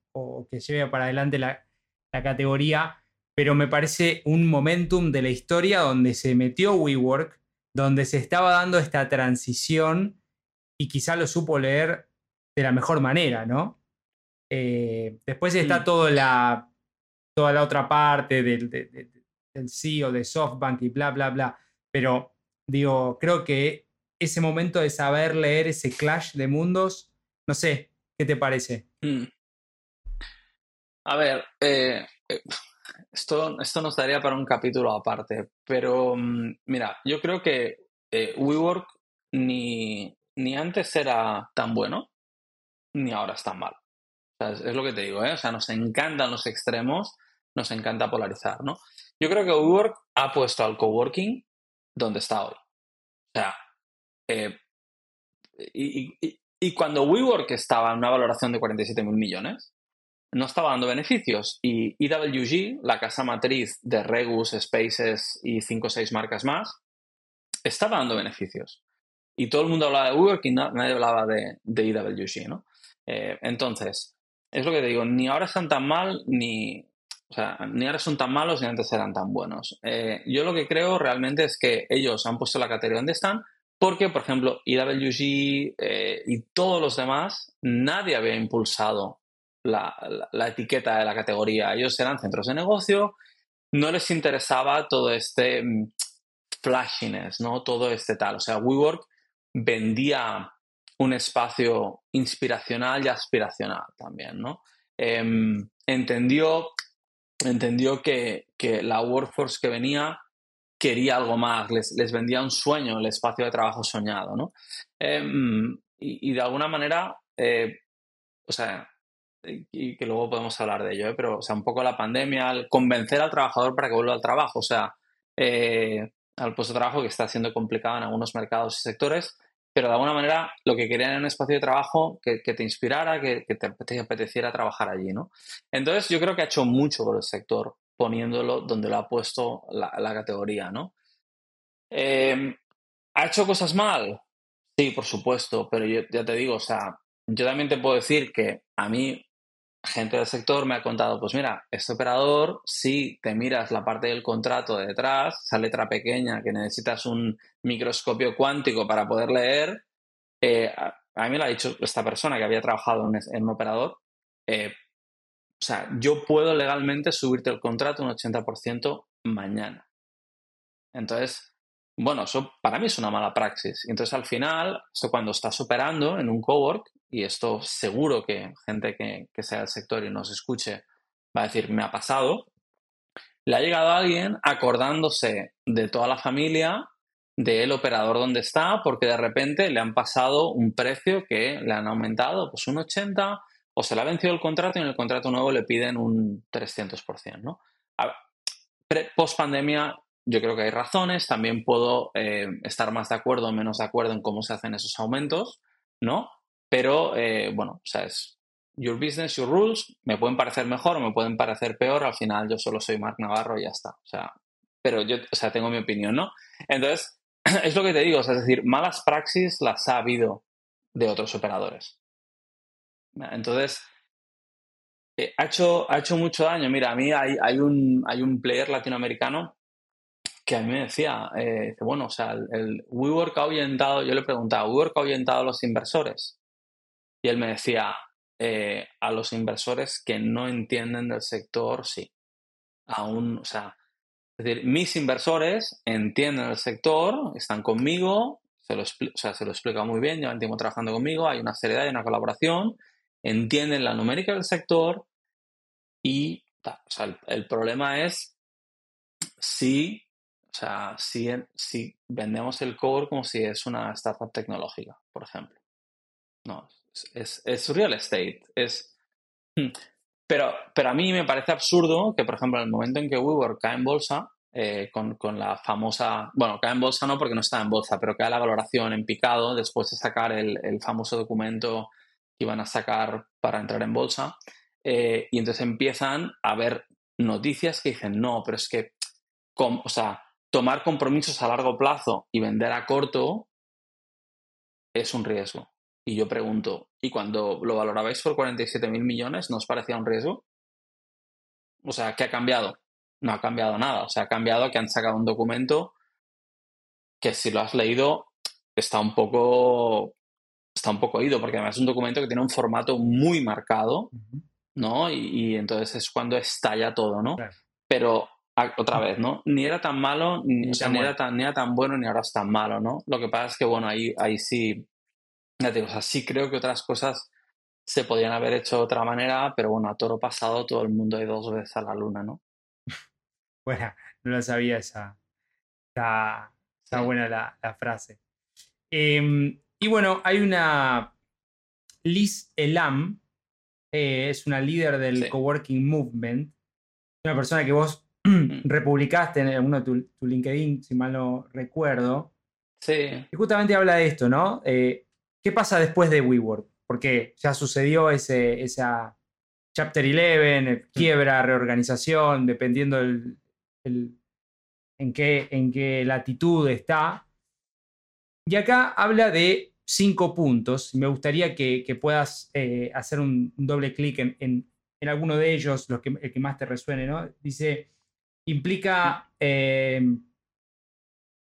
S3: que lleve para adelante la, la categoría pero me parece un momentum de la historia donde se metió WeWork, donde se estaba dando esta transición y quizá lo supo leer de la mejor manera, ¿no? Eh, después está toda, la, toda la otra parte del, del CEO de SoftBank y bla, bla, bla. Pero digo, creo que ese momento de saber leer ese clash de mundos, no sé, ¿qué te parece? Hmm.
S1: A ver, eh, eh esto, esto nos daría para un capítulo aparte, pero mm, mira, yo creo que eh, WeWork ni, ni antes era tan bueno, ni ahora es tan malo. es, lo que te digo, ¿eh? O sea, nos encantan los extremos, nos encanta polarizar, ¿no? Yo creo que WeWork ha puesto al coworking donde está hoy. O sea, eh, y, y, cuando WeWork estaba en una valoración de 47 mil millones, no estaba dando beneficios. Y EWG, la casa matriz de Regus, Spaces y 5 o 6 marcas más, estaba dando beneficios. Y todo el mundo hablaba de WeWork y nadie hablaba de, de EWG. Eh, entonces, es lo que te digo, ni ahora están tan mal, ni, ni ahora son tan malos ni antes eran tan buenos. Eh, yo lo que creo realmente es que ellos han puesto la categoría donde están porque, por ejemplo, EWG eh, y todos los demás, nadie había impulsado la, etiqueta de la categoría. Ellos eran centros de negocio, no les interesaba todo este mm, flashiness, ¿no? Todo este tal. O sea, WeWork vendía un espacio inspiracional y aspiracional también, ¿no? Em, entendió entendió que, la workforce que venía quería algo más, les, vendía un sueño, el espacio de trabajo soñado, ¿no? Em, y, de alguna manera, eh, o sea, y, que luego podemos hablar de ello, ¿eh? pero, o sea, un poco la pandemia, al convencer al trabajador para que vuelva al trabajo, o sea, eh, al puesto de trabajo que está siendo complicado en algunos mercados y sectores, pero de alguna manera lo que querían era un espacio de trabajo que, te inspirara, que, te, apeteciera trabajar allí, ¿no? Entonces yo creo que ha hecho mucho por el sector poniéndolo donde lo ha puesto la, categoría, ¿no? Em, ¿Ha hecho cosas mal? Sí, por supuesto, pero yo ya te digo, o sea, yo también te puedo decir que a mí gente del sector me ha contado, pues mira, este operador, si te miras la parte del contrato de detrás, esa letra pequeña que necesitas un microscopio cuántico para poder leer, eh, a, mí me lo ha dicho esta persona que había trabajado en, un operador, eh, o sea, yo puedo legalmente subirte el contrato un 80% mañana. Entonces, bueno, eso para mí es una mala praxis. Entonces, al final, esto cuando estás operando en un cowork, y esto seguro que gente que, sea del sector y nos escuche va a decir, me ha pasado, le ha llegado a alguien acordándose de toda la familia del operador donde está, porque de repente le han pasado un precio que le han aumentado, pues un 80, o se le ha vencido el contrato y en el contrato nuevo le piden un 300%, ¿no? Post pandemia yo creo que hay razones, también puedo eh, estar más de acuerdo o menos de acuerdo en cómo se hacen esos aumentos, ¿no? Pero, eh, bueno, o sea, es your business, your rules, me pueden parecer mejor o me pueden parecer peor, al final yo solo soy Mark Navarro y ya está, o sea, pero yo, o sea, tengo mi opinión, ¿no? Entonces, es lo que te digo, es decir, malas praxis las ha habido de otros operadores. Entonces, eh, ha, hecho, ha hecho mucho daño. Mira, a mí hay, hay, un, hay un player latinoamericano que a mí me decía, eh, bueno, o sea, el, WeWork ha ahuyentado, yo le preguntaba, ¿WeWork ha ahuyentado a los inversores? Y él me decía, eh, a los inversores que no entienden del sector, sí. Aún, o sea, es decir, mis inversores entienden el sector, están conmigo, se lo, o se lo explica muy bien, llevan tiempo trabajando conmigo, hay una seriedad, hay una colaboración, entienden la numérica del sector y o sea, el, el, problema es si o sea, si, si vendemos el core como si es una startup tecnológica, por ejemplo. No, es, es real estate. Es, hmm, pero, pero a mí me parece absurdo que, por ejemplo, en el momento en que WeWork cae en bolsa, eh, con, con, la famosa, bueno, cae en bolsa no porque no está en bolsa, pero cae la valoración en picado después de sacar el, el famoso documento que iban a sacar para entrar en bolsa. Eh, y entonces empiezan a ver noticias que dicen, no, pero es que, o sea, tomar compromisos a largo plazo y vender a corto es un riesgo. Y yo pregunto, ¿y cuando lo valorabais por 47 mil millones, ¿no os parecía un riesgo? O sea, ¿qué ha cambiado? No ha cambiado nada. O sea, ha cambiado que han sacado un documento que si lo has leído está un poco está un poco oído, porque además es un documento que tiene un formato muy marcado, ¿no? Y, entonces es cuando estalla todo, ¿no? Pero otra vez, ¿no? Ni era tan malo, ni, era tan, ni era tan bueno, ni ahora es tan malo, ¿no? Lo que pasa es que, bueno, ahí, ahí sí, ya digo, o sea, sí creo que otras cosas se podían haber hecho de otra manera, pero bueno, a toro pasado todo el mundo ha ido dos veces a la luna, ¿no?
S3: Bueno, no lo sabía esa. Está, buena la, frase. Em, y bueno, hay una Liz Elam, eh, es una líder del coworking movement, una persona que vos. republicaste en uno de tu, LinkedIn, si mal no recuerdo.
S1: Sí.
S3: Y justamente habla de esto, ¿no? Eh, ¿Qué pasa después de WeWork? Porque ya sucedió ese, esa Chapter 11, mm. quiebra, reorganización, dependiendo el, en, qué, en qué latitud está. Y acá habla de cinco puntos. Me gustaría que, puedas eh, hacer un, doble clic en, alguno de ellos, los que, el que más te resuene. ¿no? Dice, implica eh,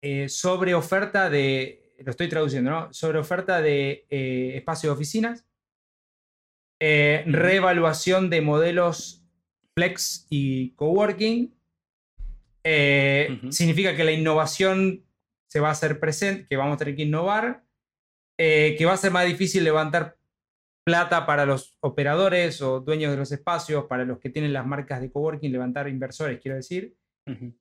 S3: eh, sobre oferta de, lo estoy traduciendo, ¿no? Sobre oferta de espacio de oficinas, reevaluación de modelos flex y coworking. Significa que la innovación se va a hacer presente, que vamos a tener que innovar eh, que va a ser más difícil levantar plata para los operadores o dueños de los espacios, para los que tienen las marcas de coworking, levantar inversores, quiero decir.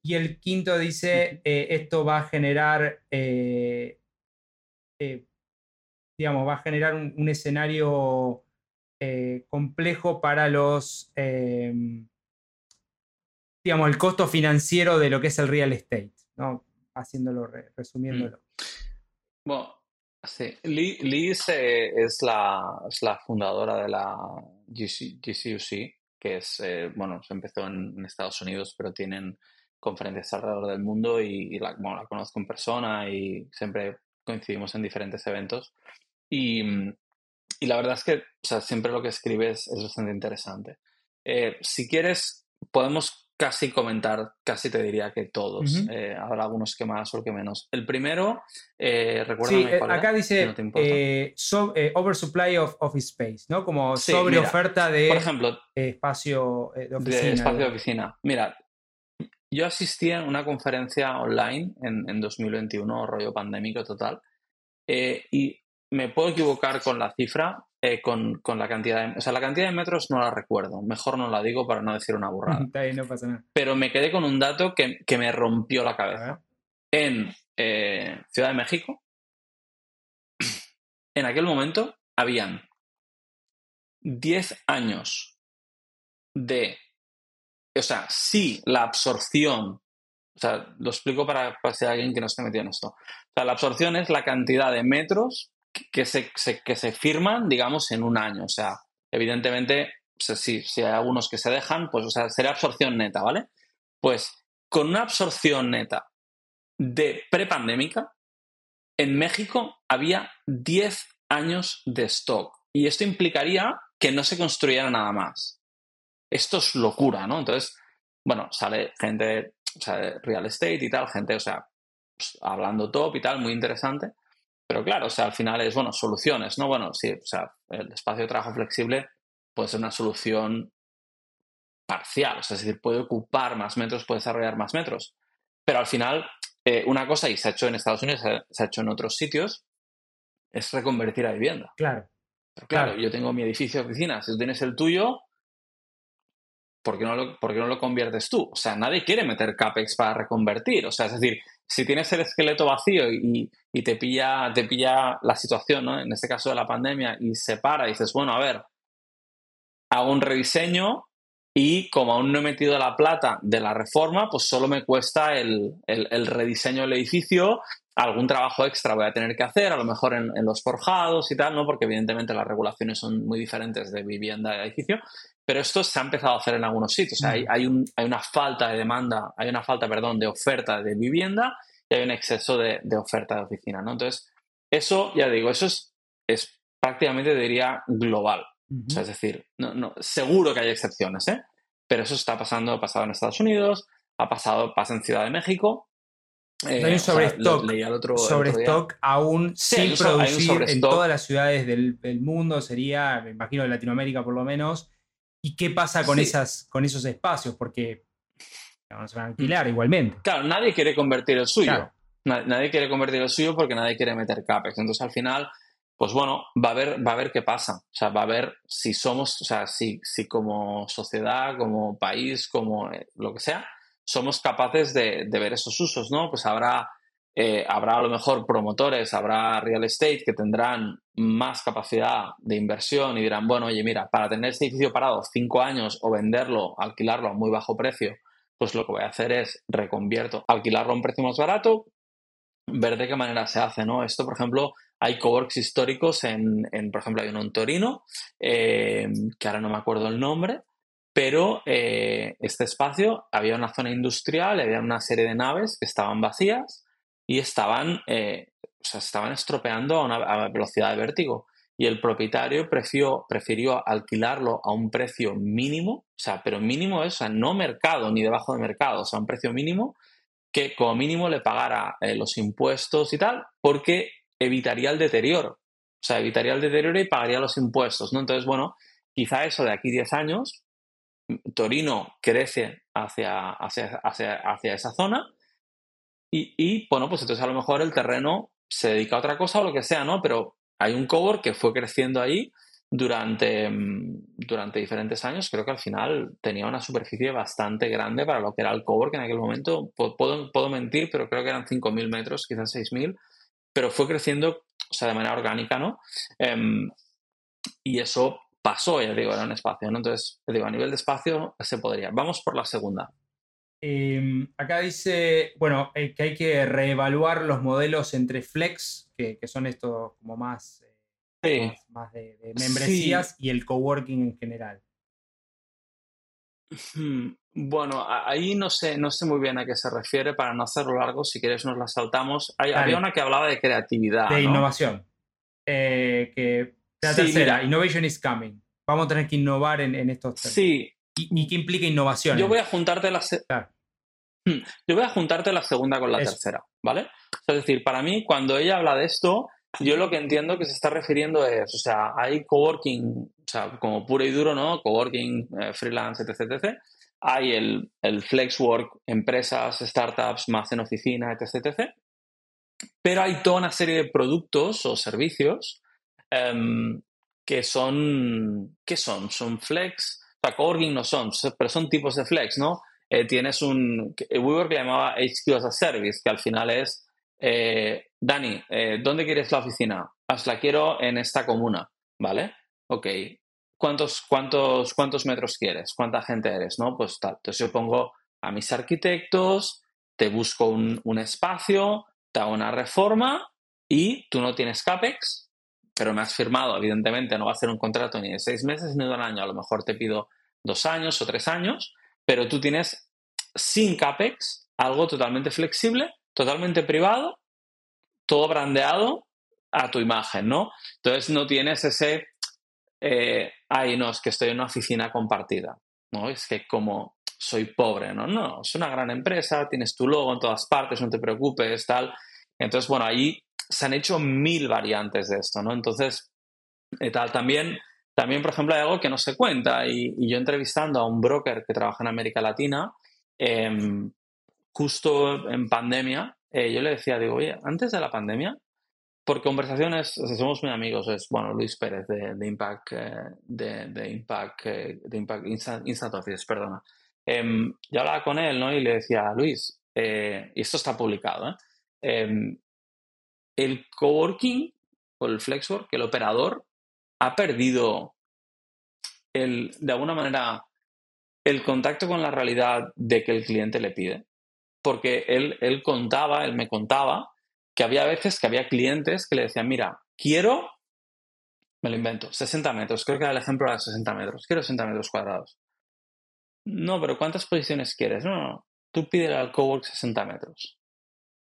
S3: Y el quinto dice, eh, esto va a generar, eh, digamos, va a generar un, escenario complejo para los, digamos, el costo financiero de lo que es el real estate, ¿no? Haciéndolo, resumiéndolo.
S1: Bueno, Sí, Liz eh, es, la, es la fundadora de la GCUC, que es, eh, bueno, se empezó en, Estados Unidos, pero tienen conferencias alrededor del mundo y, la, bueno, la conozco en persona y siempre coincidimos en diferentes eventos. Y, y la verdad es que o sea, siempre lo que escribes es bastante interesante. Eh, si quieres, podemos casi comentar, casi te diría que todos. Eh, habrá algunos que más o que menos. El primero, eh,
S3: sí, eh, acá dice eh, oversupply of office space, ¿no? Como sobre oferta de,
S1: por ejemplo,
S3: espacio de oficina.
S1: espacio de oficina. Mira, yo asistí a una conferencia online en, en 2021, rollo pandémico total, y me puedo equivocar con la cifra, eh, con, la cantidad de... O sea, la cantidad de metros no la recuerdo. Mejor no la digo para no decir una burrada. Pero me quedé con un dato que, me rompió la cabeza. En eh, Ciudad de México, en aquel momento, habían 10 años de... O sea, sí, la absorción o sea, lo explico para, para si hay alguien que no esté metido en esto. O sea, la absorción es la cantidad de metros que se, que se firman, digamos, en un año. O sea, evidentemente, si, si hay algunos que se dejan, pues, o sea, sería absorción neta, ¿vale? Pues con una absorción neta de prepandémica, en México había 10 años de stock. Y esto implicaría que no se construyera nada más. Esto es locura, ¿no? Entonces, bueno, sale gente, o sea, de real estate y tal, gente, o sea, pues, hablando top y tal, muy interesante. Pero claro, o sea, al final es, bueno, soluciones, ¿no? Bueno, sí, o sea, el espacio de trabajo flexible puede ser una solución parcial, o sea, es decir, puede ocupar más metros, puede desarrollar más metros. Pero al final, eh, una cosa, y se ha hecho en Estados Unidos, se ha hecho en otros sitios, es reconvertir a vivienda.
S3: Claro.
S1: claro, yo tengo mi edificio de oficina, si tú tienes el tuyo, ¿por qué, no lo, ¿por qué no lo conviertes tú? O sea, nadie quiere meter CAPEX para reconvertir. O sea, es decir, si tienes el esqueleto vacío y, te, pilla, te pilla la situación, ¿no? en este caso de la pandemia, y se para y dices, bueno, a ver, hago un rediseño y como aún no he metido la plata de la reforma, pues solo me cuesta el, rediseño del edificio, algún trabajo extra voy a tener que hacer, a lo mejor en, los forjados y tal, ¿no? Porque evidentemente las regulaciones son muy diferentes de vivienda a edificio, pero esto se ha empezado a hacer en algunos sitios. hay, hay, una falta de demanda, hay una falta, perdón, de oferta de vivienda y hay un exceso de, oferta de oficina, ¿no? Entonces, eso, ya digo, eso es, es prácticamente, diría, global. es decir, no, no, seguro que hay excepciones, ¿eh? Pero eso está pasando, ha pasado en Estados Unidos, ha pasado, pasa en Ciudad de México.
S3: Eh, hay un sobre stock, aún sin producir en todas las ciudades del, del, mundo, sería, me imagino, de Latinoamérica por lo menos, ¿Y qué pasa con, esas, con esos espacios? Porque no se van a alquilar mm. igualmente.
S1: Claro, nadie quiere convertir el suyo. Nadie, quiere convertir el suyo porque nadie quiere meter CAPEX. Entonces, al final, pues bueno, va a ver, va a ver qué pasa. O sea, va a ver si somos, o sea, si, si como sociedad, como país, como eh, lo que sea, somos capaces de, ver esos usos, ¿no? Pues habrá eh, habrá a lo mejor promotores, habrá real estate que tendrán más capacidad de inversión y dirán, bueno, oye, mira, para tener este edificio parado cinco años o venderlo, alquilarlo a muy bajo precio, pues lo que voy a hacer es reconvierto, alquilarlo a un precio más barato, ver de qué manera se hace, ¿no? Esto, por ejemplo, hay coworks históricos en, por ejemplo, hay uno en Torino, eh, que ahora no me acuerdo el nombre, pero eh, este espacio había una zona industrial, había una serie de naves que estaban vacías y estaban, eh, estaban estropeando a una velocidad de vértigo. Y el propietario prefirió, prefirió alquilarlo a un precio mínimo, o sea, pero mínimo es, o sea, no mercado ni debajo de mercado, o sea, un precio mínimo que como mínimo le pagara eh, los impuestos y tal, porque evitaría el deterioro. O sea, evitaría el deterioro y pagaría los impuestos, ¿no? Entonces, bueno, quizá eso de aquí 10 años, Torino crece hacia, hacia, hacia esa zona y, bueno, pues entonces a lo mejor el terreno se dedica a otra cosa o lo que sea, ¿no? Pero hay un cowork que fue creciendo ahí durante, mm, durante diferentes años. Creo que al final tenía una superficie bastante grande para lo que era el cowork en aquel momento. Puedo, puedo mentir, pero creo que eran 5.000 metros, quizás 6.000. Pero fue creciendo, o sea, de manera orgánica, ¿no? Em, y eso pasó, ya digo, era un espacio, ¿no? Entonces, digo, a nivel de espacio se podría. Vamos por la segunda.
S3: Em, acá dice, bueno, eh, que hay que reevaluar los modelos entre flex, que, son estos como más, eh, más, de, membresías, y el coworking en general.
S1: Bueno, ahí no sé, no sé muy bien a qué se refiere, para no hacerlo largo, si quieres nos la saltamos. había una que hablaba de creatividad.
S3: De innovación. Eh, que la tercera, innovation is coming. Vamos a tener que innovar en, estos
S1: temas. Sí,
S3: ¿Y, qué implica innovación?
S1: Yo voy a juntarte la, hmm, yo voy a juntarte la segunda con la tercera, ¿vale? Es decir, para mí, cuando ella habla de esto, yo lo que entiendo que se está refiriendo es, o sea, hay coworking, o sea, como puro y duro, ¿no? Coworking, eh, freelance, etc, etc. Hay el, el flex work, empresas, startups, más en oficina, etc, etc. Pero hay toda una serie de productos o servicios em, que son, ¿qué son? Son flex, o sea, coworking no son, pero son tipos de flex, ¿no? Eh, tienes un, WeWork le llamaba HQ as a Service, que al final es, eh, Dani, eh, ¿dónde quieres la oficina? Pues la quiero en esta comuna, ¿vale? Ok. ¿Cuántos, cuántos, ¿Cuántos metros quieres? ¿Cuánta gente eres? ¿No? Pues tal. Entonces yo pongo a mis arquitectos, te busco un, un espacio, te hago una reforma y tú no tienes CAPEX, pero me has firmado, evidentemente no va a ser un contrato ni de seis meses ni de un año, a lo mejor te pido dos años o tres años, pero tú tienes sin CAPEX algo totalmente flexible, totalmente privado, todo brandeado a tu imagen, ¿no? Entonces no tienes ese, eh, ay, no, es que estoy en una oficina compartida, ¿no? Es que como soy pobre, ¿no? No, es una gran empresa, tienes tu logo en todas partes, no te preocupes, tal. Entonces, bueno, ahí se han hecho mil variantes de esto, ¿no? Entonces, eh, tal, también, también, por ejemplo, hay algo que no se cuenta y, yo entrevistando a un broker que trabaja en América Latina, em, justo en pandemia, eh, yo le decía, digo, oye, antes de la pandemia, por conversaciones, somos muy amigos, es, bueno, Luis Pérez de, Impact, eh, de, Impact, de Impact Instant, Office, perdona. Em, yo hablaba con él, ¿no? Y le decía, Luis, y esto está publicado, ¿eh? Em, el coworking o el flexwork, el operador, ha perdido el, de alguna manera el contacto con la realidad de que el cliente le pide. Porque él, él contaba, él me contaba que había veces que había clientes que le decían, mira, quiero, me lo invento, 60 metros, creo que era el ejemplo de 60 metros, quiero 60 metros cuadrados. No, pero ¿cuántas posiciones quieres? No, no, tú pídele al cowork 60 metros.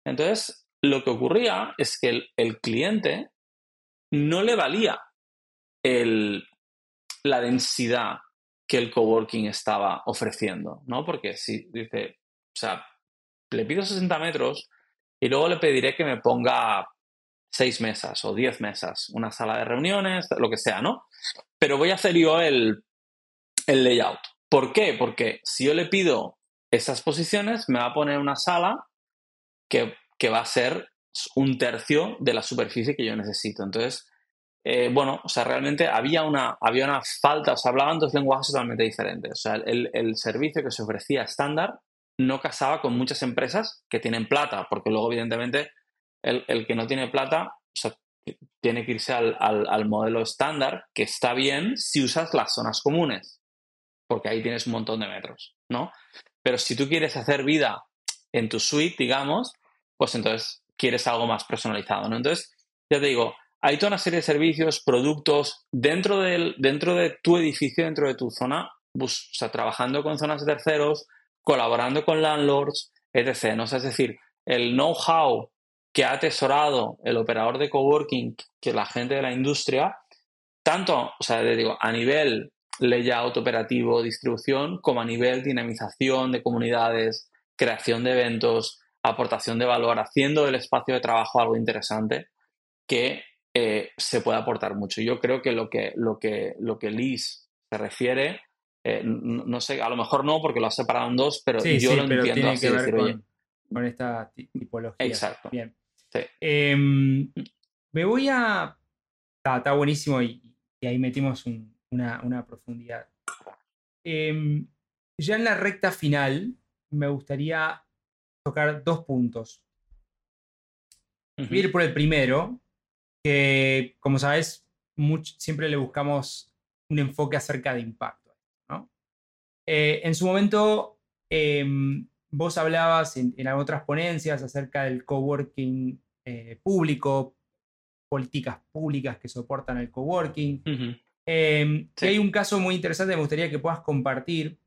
S1: Entonces, lo que ocurría es que el, cliente no le valía la densidad que el coworking estaba ofreciendo, ¿no? Porque si dice, o sea, le pido 60 metros y luego le pediré que me ponga seis mesas o diez mesas, una sala de reuniones, lo que sea, ¿no? Pero voy a hacer yo el, el layout. ¿Por qué? Porque si yo le pido esas posiciones, me va a poner una sala que que va a ser un tercio de la superficie que yo necesito. Entonces, eh, bueno, o sea, realmente había una, había una falta, o sea, hablaban dos lenguajes totalmente diferentes. O sea, el, el servicio que se ofrecía estándar no casaba con muchas empresas que tienen plata, porque luego, evidentemente, el, que no tiene plata, tiene que irse al, al, modelo estándar, que está bien si usas las zonas comunes, porque ahí tienes un montón de metros, ¿no? Pero si tú quieres hacer vida en tu suite, digamos, pues entonces quieres algo más personalizado, ¿no? Entonces, ya te digo, hay toda una serie de servicios, productos dentro, del, dentro de tu edificio, dentro de tu zona, sea, trabajando con zonas de terceros, colaborando con landlords, etc. ¿no? es decir, el know-how que ha atesorado el operador de coworking, que la gente de la industria, tanto, o sea, digo, a nivel layout operativo, distribución, como a nivel dinamización de comunidades, creación de eventos, aportación de valor, haciendo del espacio de trabajo algo interesante que eh, se puede aportar mucho. Yo creo que lo que, lo que, lo que Liz se refiere, eh, no, sé, a lo mejor no porque lo ha separado en dos, pero yo lo entiendo
S3: tiene que ver con, esta tipología.
S1: Exacto.
S3: Bien. Em, me voy a... Está, buenísimo y, ahí metimos una, profundidad. Em, ya en la recta final me gustaría tocar dos puntos. Voy a ir por el primero, que como sabes, siempre le buscamos un enfoque acerca de impacto. Eh, en su momento, em, vos hablabas en, otras ponencias acerca del coworking eh, público, políticas públicas que soportan el coworking. Y hay un caso muy interesante me gustaría que puedas compartir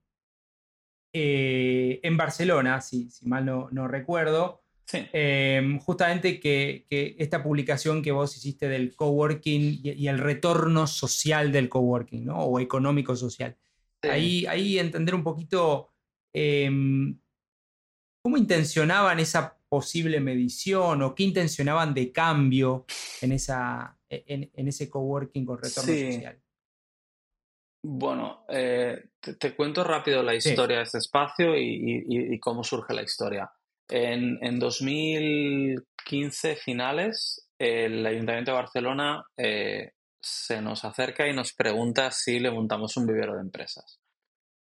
S3: eh, en Barcelona, si, si mal no, no recuerdo, Em, justamente que, esta publicación que vos hiciste del coworking y, el retorno social del coworking, ¿no? O económico social. Ahí, ahí entender un poquito em, cómo intencionaban esa posible medición o qué intencionaban de cambio en, esa, e, en, ese coworking con retorno social.
S1: Bueno, eh, te, cuento rápido la historia de este espacio y, cómo surge la historia. En, 2015 finales, el Ayuntamiento de Barcelona eh, se nos acerca y nos pregunta si le montamos un vivero de empresas.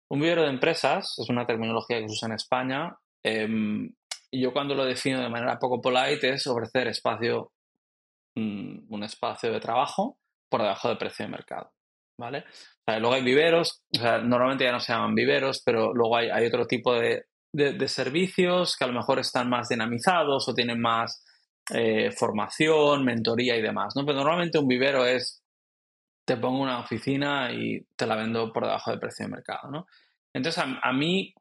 S1: Un vivero de empresas es una terminología que se usa en España. Em, y yo cuando lo defino de manera poco polite es ofrecer espacio, mm, un espacio de trabajo por debajo del precio de mercado. ¿Vale? luego hay viveros, normalmente ya no se llaman viveros, pero luego hay otro tipo de, de, servicios que a lo mejor están más dinamizados o tienen más eh, formación, mentoría y demás, ¿no? Pero normalmente un vivero es, te pongo una oficina y te la vendo por debajo del precio de mercado, ¿no? Entonces, a, mí,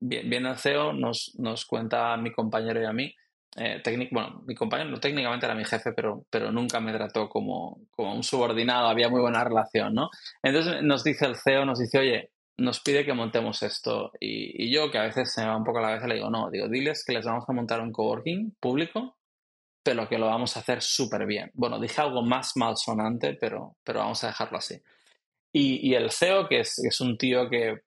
S1: bien, el CEO nos, nos cuenta a mi compañero y a mí, eh, bueno, mi compañero técnicamente era mi jefe, pero, pero nunca me trató como, como un subordinado, había muy buena relación, ¿no? Entonces nos dice el CEO, nos dice, oye, nos pide que montemos esto. Y, yo, que a veces se me va un poco la cabeza, le digo, no, digo, diles que les vamos a montar un coworking público, pero que lo vamos a hacer súper bien. Bueno, dije algo más malsonante, pero, pero vamos a dejarlo así. Y, el CEO, que es, es un tío que,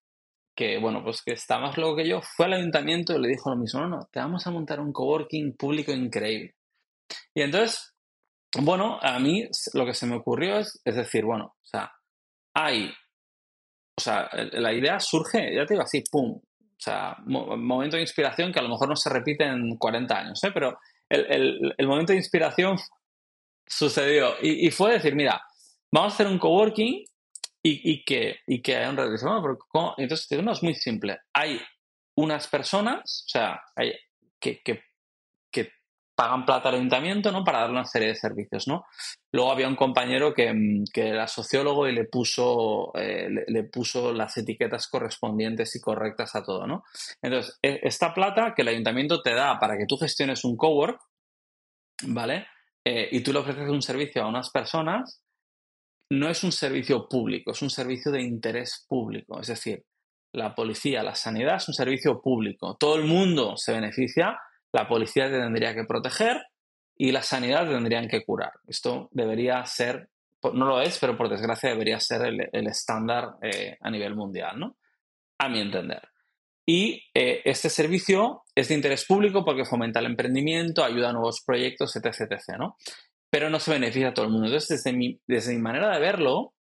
S1: que, bueno, pues que está más loco que yo, fue al ayuntamiento y le dijo lo mismo, no, no, te vamos a montar un coworking público increíble. Y entonces, bueno, a mí lo que se me ocurrió es, es decir, bueno, o sea, hay o sea, la idea surge, ya te digo así, pum. O sea, momento de inspiración que a lo mejor no se repite en 40 años, ¿eh? pero el, momento de inspiración sucedió. Y, fue decir, mira, vamos a hacer un coworking y, y que, y que haya un regreso. Entonces, no, es muy simple. Hay unas personas, o sea, hay, que, que pagan plata al ayuntamiento ¿no? para dar una serie de servicios. ¿no? Luego había un compañero que, mm, era sociólogo y le puso, eh, le, puso las etiquetas correspondientes y correctas a todo. ¿no? Entonces, e, esta plata que el ayuntamiento te da para que tú gestiones un cowork, ¿vale? Eh, y tú le ofreces un servicio a unas personas, no es un servicio público, es un servicio de interés público. Es decir, la policía, la sanidad es un servicio público. Todo el mundo se beneficia la policía te tendría que proteger y la sanidad te tendrían que curar. Esto debería ser, no lo es, pero por desgracia debería ser el, estándar eh, a nivel mundial, ¿no? A mi entender. Y eh, este servicio es de interés público porque fomenta el emprendimiento, ayuda a nuevos proyectos, etc., etc., ¿no? Pero no se beneficia a todo el mundo. Entonces, desde mi, desde mi manera de verlo,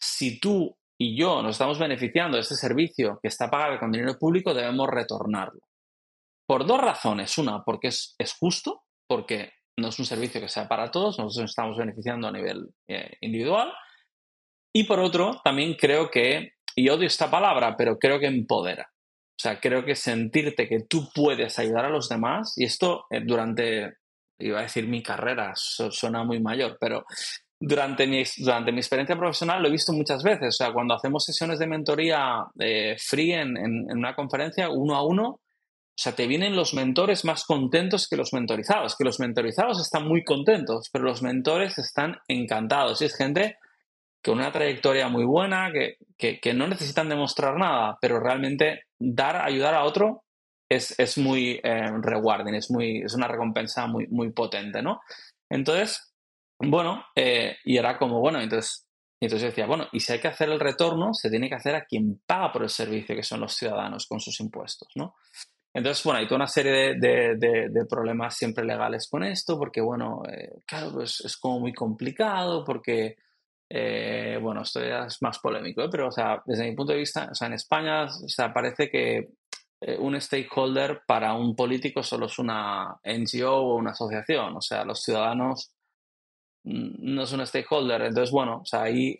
S1: si tú y yo nos estamos beneficiando de este servicio que está pagado con dinero público, debemos retornarlo. Por dos razones. Una, porque es, justo, porque no es un servicio que sea para todos, nosotros nos estamos beneficiando a nivel eh, individual. Y por otro, también creo que, y odio esta palabra, pero creo que empodera. O sea, creo que sentirte que tú puedes ayudar a los demás, y esto eh, durante, iba a decir mi carrera, suena muy mayor, pero durante mi, durante mi experiencia profesional lo he visto muchas veces. O sea, cuando hacemos sesiones de mentoría eh, free en, en, una conferencia, uno a uno, o sea, te vienen los mentores más contentos que los mentorizados, que los mentorizados están muy contentos, pero los mentores están encantados. Y es gente que una trayectoria muy buena, que, no necesitan demostrar nada, pero realmente dar, ayudar a otro es, muy eh, rewarding, es, muy, es una recompensa muy, muy potente, ¿no? Entonces, bueno, eh, y era como, bueno, entonces, entonces decía, bueno, y si hay que hacer el retorno, se tiene que hacer a quien paga por el servicio, que son los ciudadanos con sus impuestos, ¿no? Entonces, bueno, hay toda una serie de, problemas siempre legales con esto, porque, bueno, eh, claro, pues es como muy complicado, porque eh, bueno, esto ya es más polémico, pero o sea, desde mi punto de vista, o sea, en España o sea, parece que un stakeholder para un político solo es una NGO o una asociación, o sea, los ciudadanos mm, no es un stakeholder. Entonces, bueno, o sea, ahí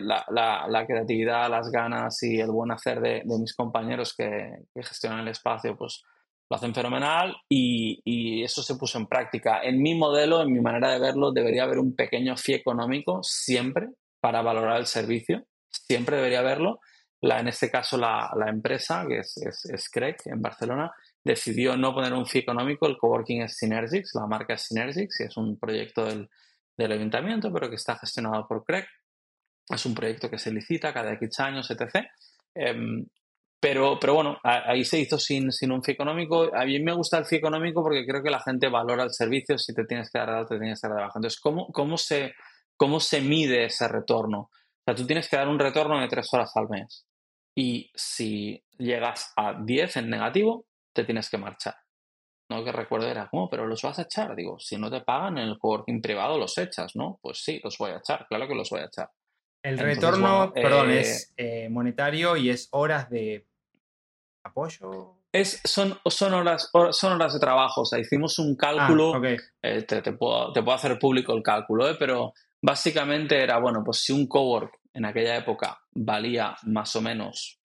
S1: la, la, creatividad, las ganas y el buen hacer de, mis compañeros que, que, gestionan el espacio, pues lo hacen fenomenal y, y, eso se puso en práctica. En mi modelo, en mi manera de verlo, debería haber un pequeño fee económico siempre para valorar el servicio. Siempre debería haberlo. La, en este caso, la, empresa, que es, es, es en Barcelona, decidió no poner un fee económico. El coworking es Synergix, la marca es Synergix y es un proyecto del, del ayuntamiento, pero que está gestionado por CREC. Es un proyecto que se licita cada X años, etc. Pero, pero bueno, ahí se hizo sin, sin un fee económico. A mí me gusta el fee económico porque creo que la gente valora el servicio. Si te tienes que dar alto, te tienes que dar de Entonces, ¿cómo, cómo, se, ¿cómo se mide ese retorno? O sea, tú tienes que dar un retorno de tres horas al mes. Y si llegas a 10 en negativo, te tienes que marchar. No que recuerdo era, ¿cómo? Pero los vas a echar. Digo, si no te pagan en el coworking privado, los echas, ¿no? Pues sí, los voy a echar. Claro que los voy a echar.
S3: El retorno, perdón, eh, es eh, monetario y es horas de apoyo?
S1: Es, son, son, horas, son horas de trabajo, o sea, hicimos un cálculo, ah, eh, te, puedo, te, puedo, hacer público el cálculo, ¿eh? pero básicamente era, bueno, pues si un cowork en aquella época valía más o menos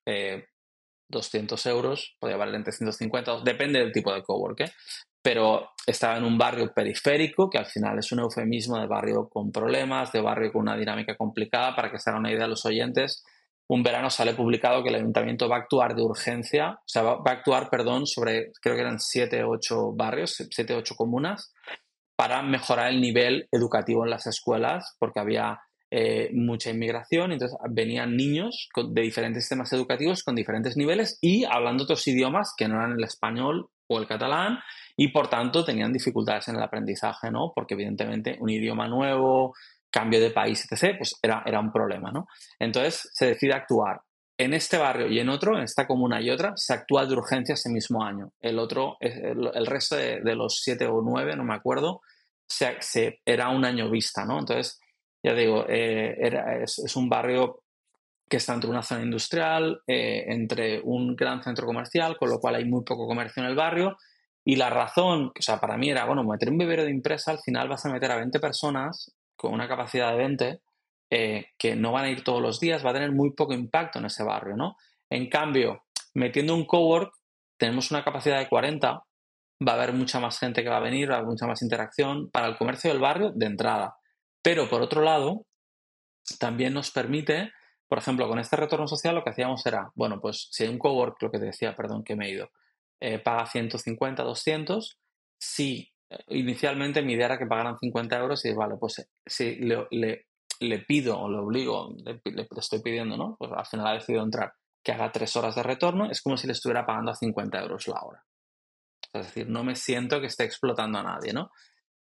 S1: 200 eh, euros, podía valer entre 150, depende del tipo de cowork, ¿eh? pero estaba en un barrio periférico, que al final es un eufemismo de barrio con problemas, de barrio con una dinámica complicada, para que se hagan una idea los oyentes, un verano sale publicado que el ayuntamiento va a actuar de urgencia, o sea, va, a actuar, perdón, sobre, creo que eran siete o ocho barrios, siete o ocho comunas, para mejorar el nivel educativo en las escuelas, porque había eh, mucha inmigración, entonces venían niños de diferentes sistemas educativos con diferentes niveles y hablando otros idiomas que no eran el español o el catalán y por tanto tenían dificultades en el aprendizaje, ¿no? Porque evidentemente un idioma nuevo, cambio de país, etc., pues era, era un problema, ¿no? Entonces se decide actuar. En este barrio y en otro, en esta comuna y otra, se actúa de urgencia ese mismo año. El otro, el, resto de, los siete o nueve, no me acuerdo, se, era un año vista, ¿no? Entonces, ya digo, eh, era, es, un barrio que está entre una zona industrial, eh, entre un gran centro comercial, con lo cual hay muy poco comercio en el barrio. Y la razón, o sea, para mí era, bueno, meter un vivero de impresa, al final vas a meter a 20 personas con una capacidad de 20 eh, que no van a ir todos los días, va a tener muy poco impacto en ese barrio, ¿no? En cambio, metiendo un cowork, tenemos una capacidad de 40, va a haber mucha más gente que va a venir, va a haber mucha más interacción para el comercio del barrio de entrada. Pero por otro lado, también nos permite, por ejemplo, con este retorno social lo que hacíamos era, bueno, pues si hay un cowork, lo que te decía, perdón, que me he ido, eh, paga 150, 200, si inicialmente mi idea era que pagaran 50 euros y vale, pues eh, si le, le, pido o le obligo, le, estoy pidiendo, ¿no? Pues al final ha decidido entrar, que haga tres horas de retorno, es como si le estuviera pagando a 50 euros la hora. Es decir, no me siento que esté explotando a nadie, ¿no?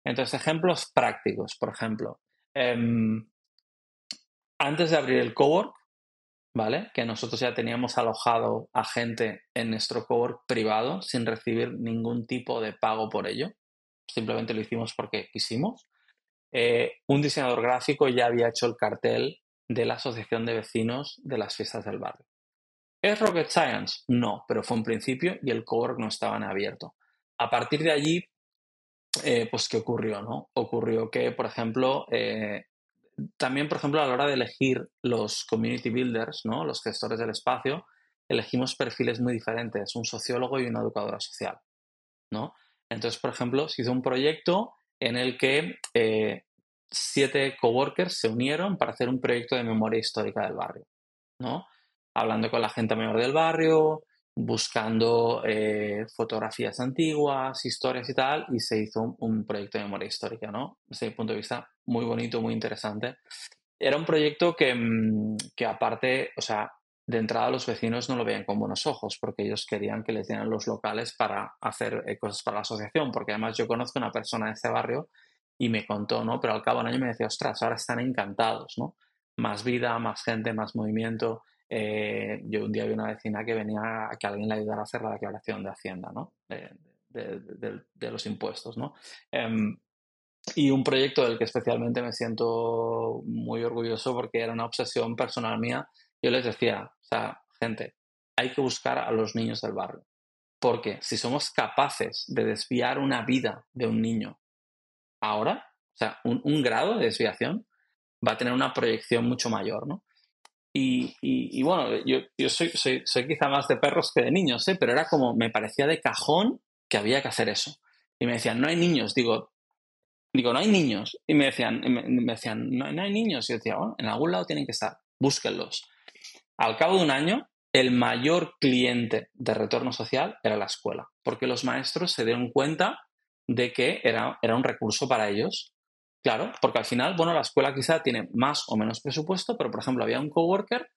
S1: Entonces, ejemplos prácticos, por ejemplo, em, antes de abrir el cowork, ¿vale? Que nosotros ya teníamos alojado a gente en nuestro cowork privado sin recibir ningún tipo de pago por ello simplemente lo hicimos porque quisimos. Eh, un diseñador gráfico ya había hecho el cartel de la Asociación de Vecinos de las Fiestas del Barrio. ¿Es Rocket Science? No, pero fue un principio y el cowork no estaba en abierto. A partir de allí eh, pues ¿qué ocurrió? ¿no? Ocurrió que, por ejemplo, eh, también, por ejemplo, a la hora de elegir los community builders, ¿no? los gestores del espacio, elegimos perfiles muy diferentes, un sociólogo y una educadora social. ¿no? Entonces, por ejemplo, se hizo un proyecto en el que eh, siete coworkers se unieron para hacer un proyecto de memoria histórica del barrio. ¿no? Hablando con la gente mayor del barrio, buscando eh, fotografías antiguas, historias y tal, y se hizo un, proyecto de memoria histórica, ¿no? Desde mi punto de vista, muy bonito, muy interesante. Era un proyecto que, mm, que aparte, o sea, de entrada los vecinos no lo veían con buenos ojos, porque ellos querían que les dieran los locales para hacer eh, cosas para la asociación, porque además yo conozco una persona de ese barrio y me contó, ¿no? Pero al cabo de un año me decía, ostras, ahora están encantados, ¿no? Más vida, más gente, más movimiento. Eh, yo un día vi una vecina que venía a que alguien le ayudara a hacer la declaración de Hacienda, ¿no? De, los impuestos, ¿no? Em, y un proyecto del que especialmente me siento muy orgulloso porque era una obsesión personal mía. Yo les decía, o sea, gente, hay que buscar a los niños del barrio. Porque si somos capaces de desviar una vida de un niño ahora, o sea, un, un grado de desviación, va a tener una proyección mucho mayor, ¿no? Y, bueno, yo, yo soy, soy, quizá más de perros que de niños, ¿eh? pero era como, me parecía de cajón que había que hacer eso. Y me decían, no hay niños. Digo, digo no hay niños. Y me decían, me, decían no, no, hay niños. Y yo decía, bueno, en algún lado tienen que estar, búsquenlos. Al cabo de un año, el mayor cliente de retorno social era la escuela, porque los maestros se dieron cuenta de que era, era un recurso para ellos Claro, porque al final, bueno, la escuela quizá tiene más o menos presupuesto, pero por ejemplo había un coworker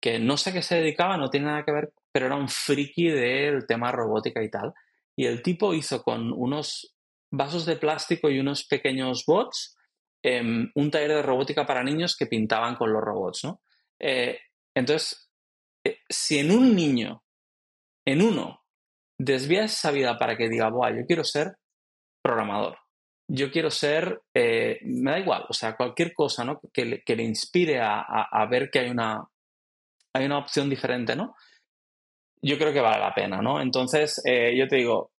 S1: que no sé qué se dedicaba, no tiene nada que ver, pero era un friki del tema robótica y tal. Y el tipo hizo con unos vasos de plástico y unos pequeños bots em, un taller de robótica para niños que pintaban con los robots, ¿no? Eh, entonces, eh, si en un niño, en uno, desvías esa vida para que diga, Buah, yo quiero ser programador, yo quiero ser, eh, me da igual, o sea, cualquier cosa ¿no? que, le, que le inspire a, a, ver que hay una, hay una opción diferente, ¿no? Yo creo que vale la pena, ¿no? Entonces, eh, yo te digo,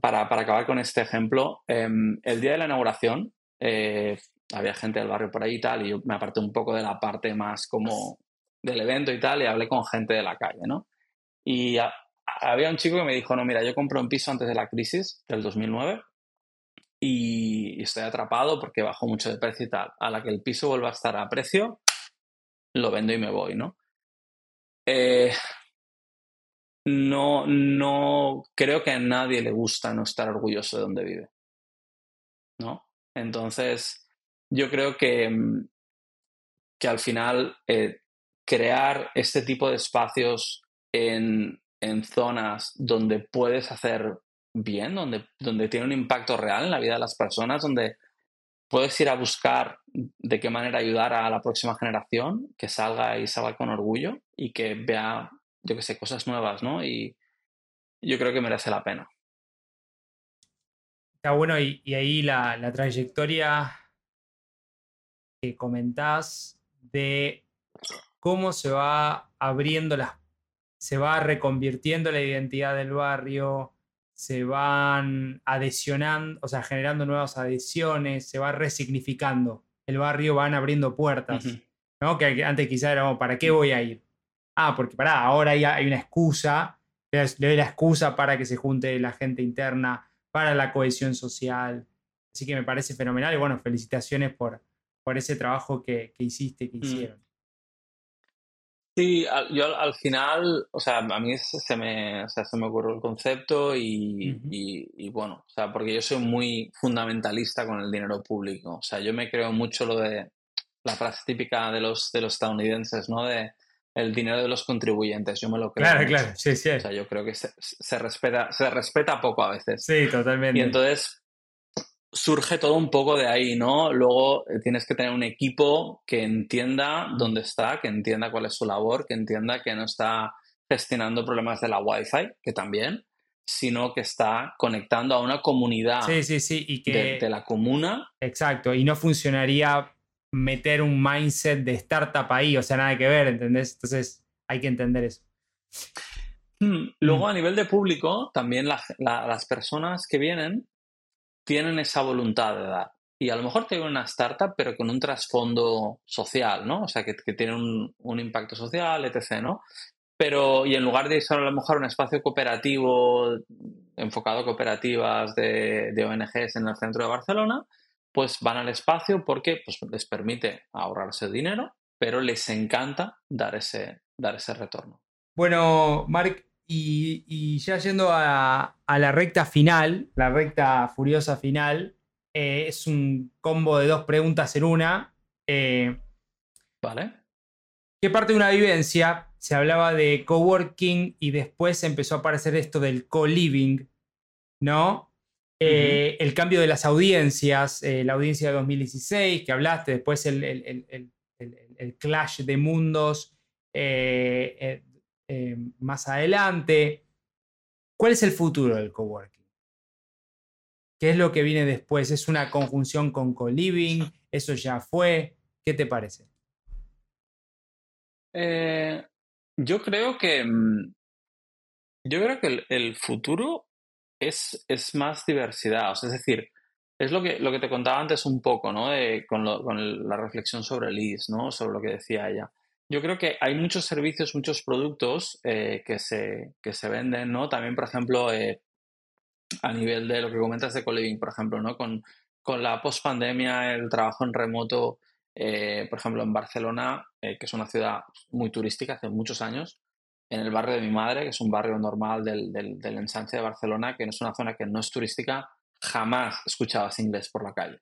S1: para, para, acabar con este ejemplo, em, el día de la inauguración eh, había gente del barrio por ahí y tal, y yo me aparté un poco de la parte más como del evento y tal, y hablé con gente de la calle, ¿no? Y había un chico que me dijo, no, mira, yo compré un piso antes de la crisis del 2009 y estoy atrapado porque bajo mucho de precio y tal. A la que el piso vuelva a estar a precio, lo vendo y me voy, ¿no? Eh, no, no creo que a nadie le gusta no estar orgulloso de donde vive. ¿No? Entonces, yo creo que, mm, que al final eh, crear este tipo de espacios en, en zonas donde puedes hacer bien, donde, donde tiene un impacto real en la vida de las personas, donde puedes ir a buscar de qué manera ayudar a la próxima generación, que salga y salga con orgullo y que vea, yo qué sé, cosas nuevas, ¿no? Y yo creo que merece la pena.
S3: Está bueno, y, ahí la, la, trayectoria que comentás de cómo se va abriendo las, se va reconvirtiendo la identidad del barrio, se van adhesionando, o sea, generando nuevas adhesiones, se va resignificando. El barrio van abriendo puertas, ¿no? Que antes quizá era, ¿para qué voy a ir? Ah, porque pará, ahora hay, hay una excusa, le doy la excusa para que se junte la gente interna, para la cohesión social. Así que me parece fenomenal y bueno, felicitaciones por, por ese trabajo que, que hiciste, que mm.
S1: Sí, yo al final, o sea, a mí se me, o sea, se me ocurrió el concepto y, y, bueno, o sea, porque yo soy muy fundamentalista con el dinero público. O sea, yo me creo mucho lo de la frase típica de los, de los estadounidenses, ¿no? De el dinero de los contribuyentes, yo me lo creo.
S3: Claro, claro, sí, sí.
S1: O sea, yo creo que se, se, respeta, se respeta poco a veces.
S3: Sí, totalmente.
S1: Y entonces, surge todo un poco de ahí, ¿no? Luego eh, tienes que tener un equipo que entienda dónde está, que entienda cuál es su labor, que entienda que no está gestionando problemas de la Wi-Fi, que también, sino que está conectando a una comunidad
S3: sí, sí, sí, y que...
S1: de, la comuna.
S3: Exacto, y no funcionaría meter un mindset de startup ahí, o sea, nada que ver, ¿entendés? Entonces hay que entender eso.
S1: Hmm, luego, mm. a nivel de público, también las personas que vienen tienen esa voluntad de dar. Y a lo mejor tienen una startup, pero con un trasfondo social, ¿no? O sea, que, que tiene un, un, impacto social, etc., ¿no? Pero, y en lugar de ser a lo mejor un espacio cooperativo, enfocado a cooperativas de, de ONGs en el centro de Barcelona, pues van al espacio porque pues, les permite ahorrarse dinero, pero les encanta dar ese, dar ese retorno.
S3: Bueno, Marc, y, ya yendo a, la recta final, la recta furiosa final, eh, es un combo de dos preguntas en una. Eh,
S1: vale.
S3: ¿Qué parte de una vivencia se hablaba de coworking y después empezó a aparecer esto del co-living, ¿no? Eh, el cambio de las audiencias, la audiencia de 2016 que hablaste, después el, el clash de mundos eh, más adelante. ¿Cuál es el futuro del coworking? ¿Qué es lo que viene después? ¿Es una conjunción con co-living? ¿Eso ya fue? ¿Qué te parece?
S1: Eh, yo creo que mm, yo creo que el, futuro es, es, más diversidad. es decir, es lo que, lo que te contaba antes un poco, ¿no? con, la reflexión sobre Liz, ¿no? Sobre lo que decía ella. Yo creo que hay muchos servicios, muchos productos eh, que, se, que se venden, ¿no? También, por ejemplo, eh, a nivel de lo que comentas de co-living, por ejemplo, ¿no? Con, con la post-pandemia, el trabajo en remoto, eh, por ejemplo, en Barcelona, que es una ciudad muy turística hace muchos años, en el barrio de mi madre, que es un barrio normal del, del, del ensanche de Barcelona, que no es una zona que no es turística, jamás escuchabas inglés por la calle.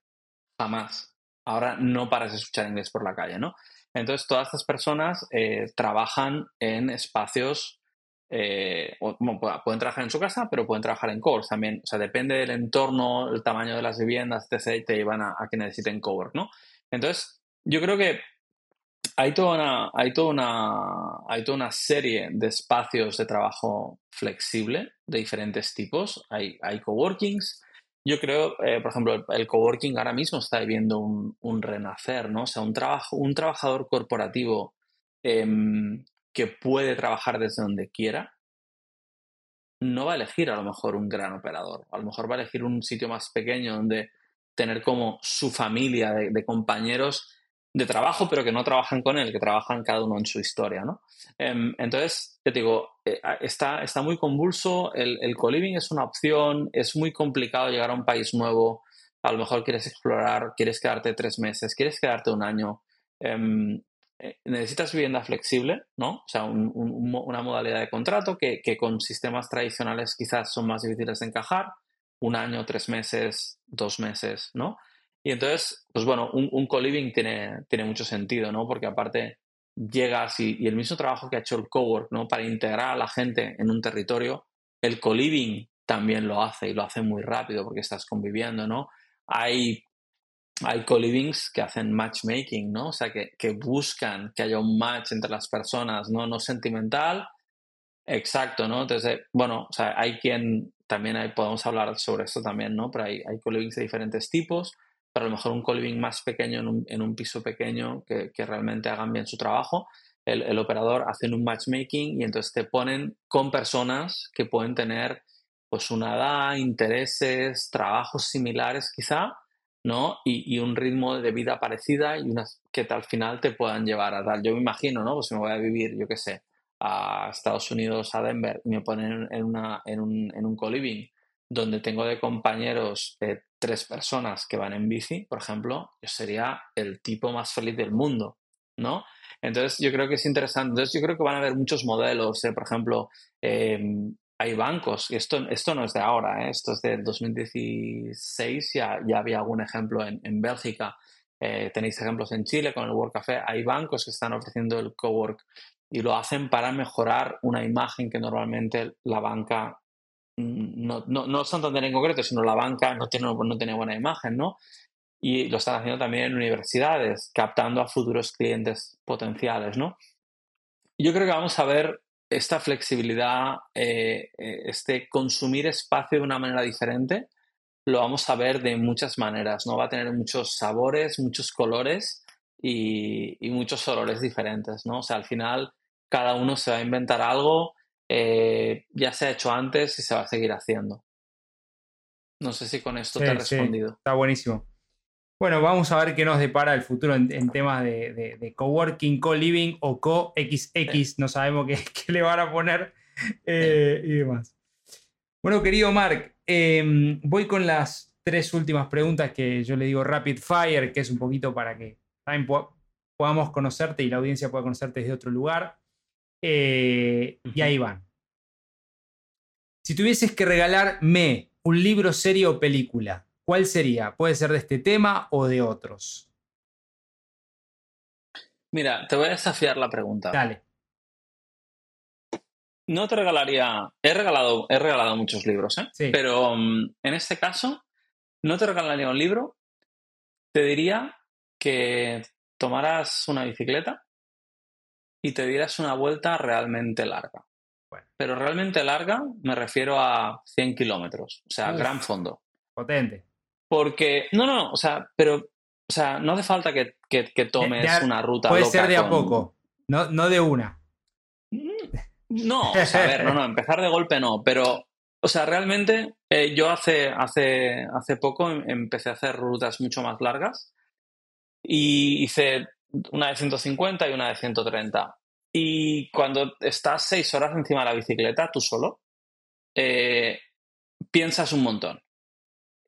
S1: Jamás. Ahora no paras de escuchar inglés por la calle, ¿no? Entonces, todas estas personas eh, trabajan en espacios, eh, pueden trabajar en su casa, pero pueden trabajar en cowork también. O sea, depende del entorno, el tamaño de las viviendas, etc., te llevan a, que necesiten cowork, ¿no? Entonces, yo creo que hay toda una, hay toda una, hay toda una serie de espacios de trabajo flexible de diferentes tipos. Hay, hay coworkings, yo creo, eh, por ejemplo, el, coworking ahora mismo está viviendo un, renacer, ¿no? O sea, un, trabajo, un trabajador corporativo em, que puede trabajar desde donde quiera, no va a elegir a lo mejor un gran operador. A lo mejor va a elegir un sitio más pequeño donde tener como su familia de compañeros de trabajo, pero que no trabajan con él, que trabajan cada uno en su historia, ¿no? Em, entonces, te digo, eh, está, está muy convulso, el, el co-living es una opción, es muy complicado llegar a un país nuevo, a lo mejor quieres explorar, quieres quedarte tres meses, quieres quedarte un año, em, eh, necesitas vivienda flexible, ¿no? O sea, una modalidad de contrato que, que con sistemas tradicionales quizás son más difíciles de encajar, un año, tres meses, dos meses, ¿no? Y entonces, pues bueno, un, un co-living tiene, tiene mucho sentido, ¿no? Porque aparte llegas y, el mismo trabajo que ha hecho el cowork, ¿no? Para integrar a la gente en un territorio, el co-living también lo hace y lo hace muy rápido porque estás conviviendo, ¿no? Hay, hay co-livings que hacen matchmaking, ¿no? O sea, que, que, buscan que haya un match entre las personas, ¿no? No sentimental. Exacto, ¿no? Entonces, bueno, o sea, hay quien, también podemos hablar sobre esto también, ¿no? Pero hay, hay co-livings de diferentes tipos pero a lo mejor un co-living más pequeño en un, piso pequeño que, realmente hagan bien su trabajo. El, operador hace un matchmaking y entonces te ponen con personas que pueden tener pues una edad, intereses, trabajos similares quizá, ¿no? Y, un ritmo de vida parecida y unas que al final te puedan llevar a tal. Yo me imagino, ¿no? Pues me voy a vivir, yo qué sé, a Estados Unidos, a Denver, y me ponen en, una, en un, en un co-living donde tengo de compañeros eh, tres personas que van en bici, por ejemplo, yo sería el tipo más feliz del mundo, ¿no? Entonces yo creo que es interesante. Entonces yo creo que van a haber muchos modelos, eh, por ejemplo, em, hay bancos, esto, esto no es de ahora, ¿eh? esto es de 2016, ya, ya había algún ejemplo en, en Bélgica, tenéis ejemplos en Chile con el Work Café, hay bancos que están ofreciendo el cowork y lo hacen para mejorar una imagen que normalmente la banca no, no, no Santander en concreto, sino la banca no tiene, no tiene buena imagen, ¿no? Y lo están haciendo también en universidades, captando a futuros clientes potenciales, ¿no? Yo creo que vamos a ver esta flexibilidad, eh, eh, este consumir espacio de una manera diferente, lo vamos a ver de muchas maneras, ¿no? Va a tener muchos sabores, muchos colores y, y muchos olores diferentes, ¿no? O sea, al final cada uno se va a inventar algo eh, ya se ha hecho antes y se va a seguir haciendo. No sé si con esto te he respondido.
S3: está buenísimo. Bueno, vamos a ver qué nos depara el futuro en, temas de, coworking, co-living o co-XX. No sabemos qué, le van a poner eh, y demás. Bueno, querido Mark, em, voy con las tres últimas preguntas que yo le digo rapid fire, que es un poquito para que también podamos conocerte y la audiencia pueda conocerte desde otro lugar. Eh, y ahí van. Si tuvieses que regalarme un libro, serie o película, ¿cuál sería? Puede ser de este tema o de otros.
S1: Mira, te voy a desafiar la pregunta.
S3: Dale.
S1: No te regalaría. He regalado, he regalado muchos libros, ¿eh?
S3: Sí.
S1: Pero mm, en este caso, no te regalaría un libro. Te diría que tomaras una bicicleta y te dieras una vuelta realmente larga. Pero realmente larga me refiero a 100 kilómetros, o sea, gran fondo.
S3: Potente.
S1: Porque, no, no, o sea, pero, o sea, no hace falta que, tomes una ruta.
S3: Puede ser de a poco, no, no de una.
S1: No, o sea, a ver, no, no, empezar de golpe no, pero, o sea, realmente eh, yo hace, hace, hace poco em, empecé a hacer rutas mucho más largas y hice una de 150 y una de 130. Y cuando estás seis horas encima de la bicicleta, tú solo, eh, piensas un montón.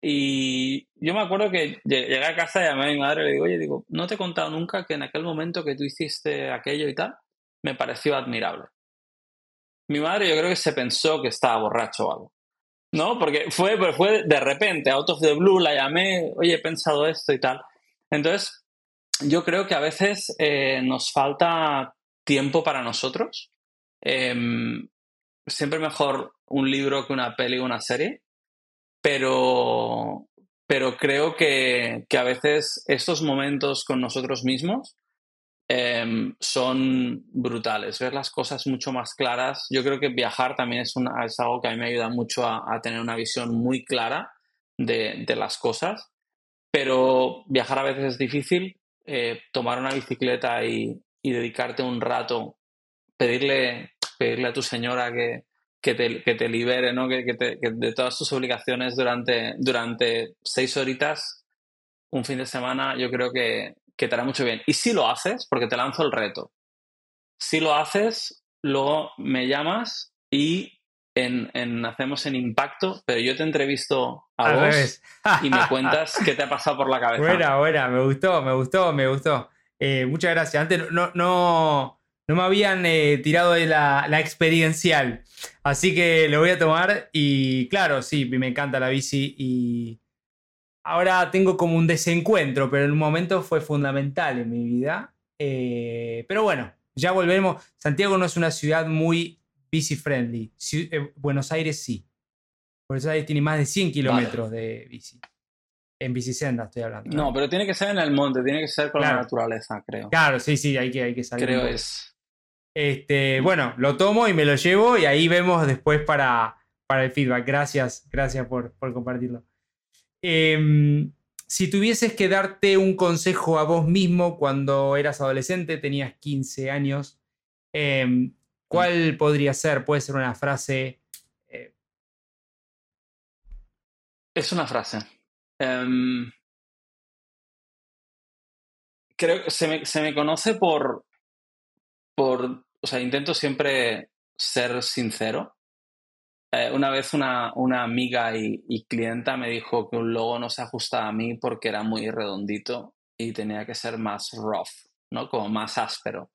S1: Y yo me acuerdo que llegué a casa y llamé a mi madre y le digo, oye, digo, no te he contado nunca que en aquel momento que tú hiciste aquello y tal, me pareció admirable. Mi madre yo creo que se pensó que estaba borracho o algo. ¿No? Porque fue, fue de repente, out of the blue, la llamé, oye, he pensado esto y tal. Entonces, yo creo que a veces eh, nos falta tiempo para nosotros. Em, siempre mejor un libro que una peli o una serie, pero, pero creo que, a veces estos momentos con nosotros mismos em, son brutales, ver las cosas mucho más claras. Yo creo que viajar también es, una, es algo que a mí me ayuda mucho a, tener una visión muy clara de, las cosas, pero viajar a veces es difícil. Eh, tomar una bicicleta y, dedicarte un rato, pedirle, pedirle a tu señora que, que, te, que te, libere ¿no? que, te, de todas tus obligaciones durante, durante seis horitas, un fin de semana, yo creo que, que te hará mucho bien. Y si lo haces, porque te lanzo el reto, si lo haces, luego me llamas y en, en, hacemos en impacto, pero yo te entrevisto a vos y me cuentas qué te ha pasado por la cabeza.
S3: Buena, buena, me gustó, me gustó, me gustó. Eh, muchas gracias. Antes no, no, no me habían eh, tirado de la, experiencial. Así que lo voy a tomar. Y claro, sí, me encanta la bici. Y ahora tengo como un desencuentro, pero en un momento fue fundamental en mi vida. Eh, pero bueno, ya volvemos. Santiago no es una ciudad muy bici friendly. Buenos Aires sí. Buenos Aires tiene más de 100 kilómetros de bici. En bicisenda estoy hablando.
S1: No, pero tiene que ser en el monte, tiene que ser con la naturaleza, creo.
S3: Claro, sí, sí, hay que, hay que salir.
S1: Creo es.
S3: Este, bueno, lo tomo y me lo llevo y ahí vemos después para, para el feedback. Gracias, gracias por, compartirlo. Em, si tuvieses que darte un consejo a vos mismo cuando eras adolescente, tenías 15 años, em, ¿cuál podría ser? Puede ser una frase. Eh,
S1: es una frase. Em, creo que se me, se me conoce por, por, o sea, intento siempre ser sincero. Eh, una vez una, una amiga y, y, clienta me dijo que un logo no se ajusta a mí porque era muy redondito y tenía que ser más rough, ¿no? Como más áspero.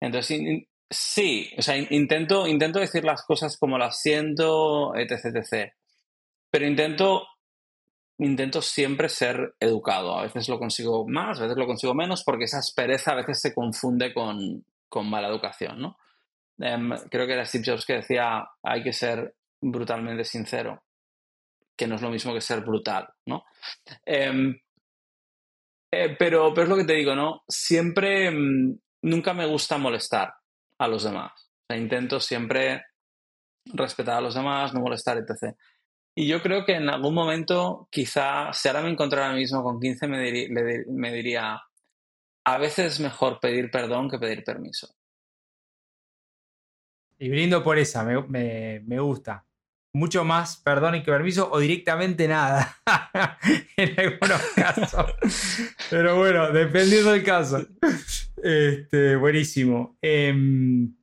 S1: Entonces, sí, o sea, intento, intento decir las cosas como las siento, etc, etc. Pero intento intento siempre ser educado. A veces lo consigo más, a veces lo consigo menos, porque esa aspereza a veces se confunde con, mala educación, ¿no? Em, creo que era Steve Jobs que decía, hay que ser brutalmente sincero, que no es lo mismo que ser brutal, ¿no? Em, eh, pero, pero es lo que te digo, ¿no? Siempre, mm, nunca me gusta molestar a los demás. intento siempre respetar a los demás, no molestar, etc. Y yo creo que en algún momento, quizá, si ahora me encontrara mismo con 15, me, me diría, a veces es mejor pedir perdón que pedir permiso.
S3: Y brindo por esa, me, me, gusta. Mucho más perdón y que permiso o directamente nada en algunos casos. Pero bueno, dependiendo del caso. Este, buenísimo. Em,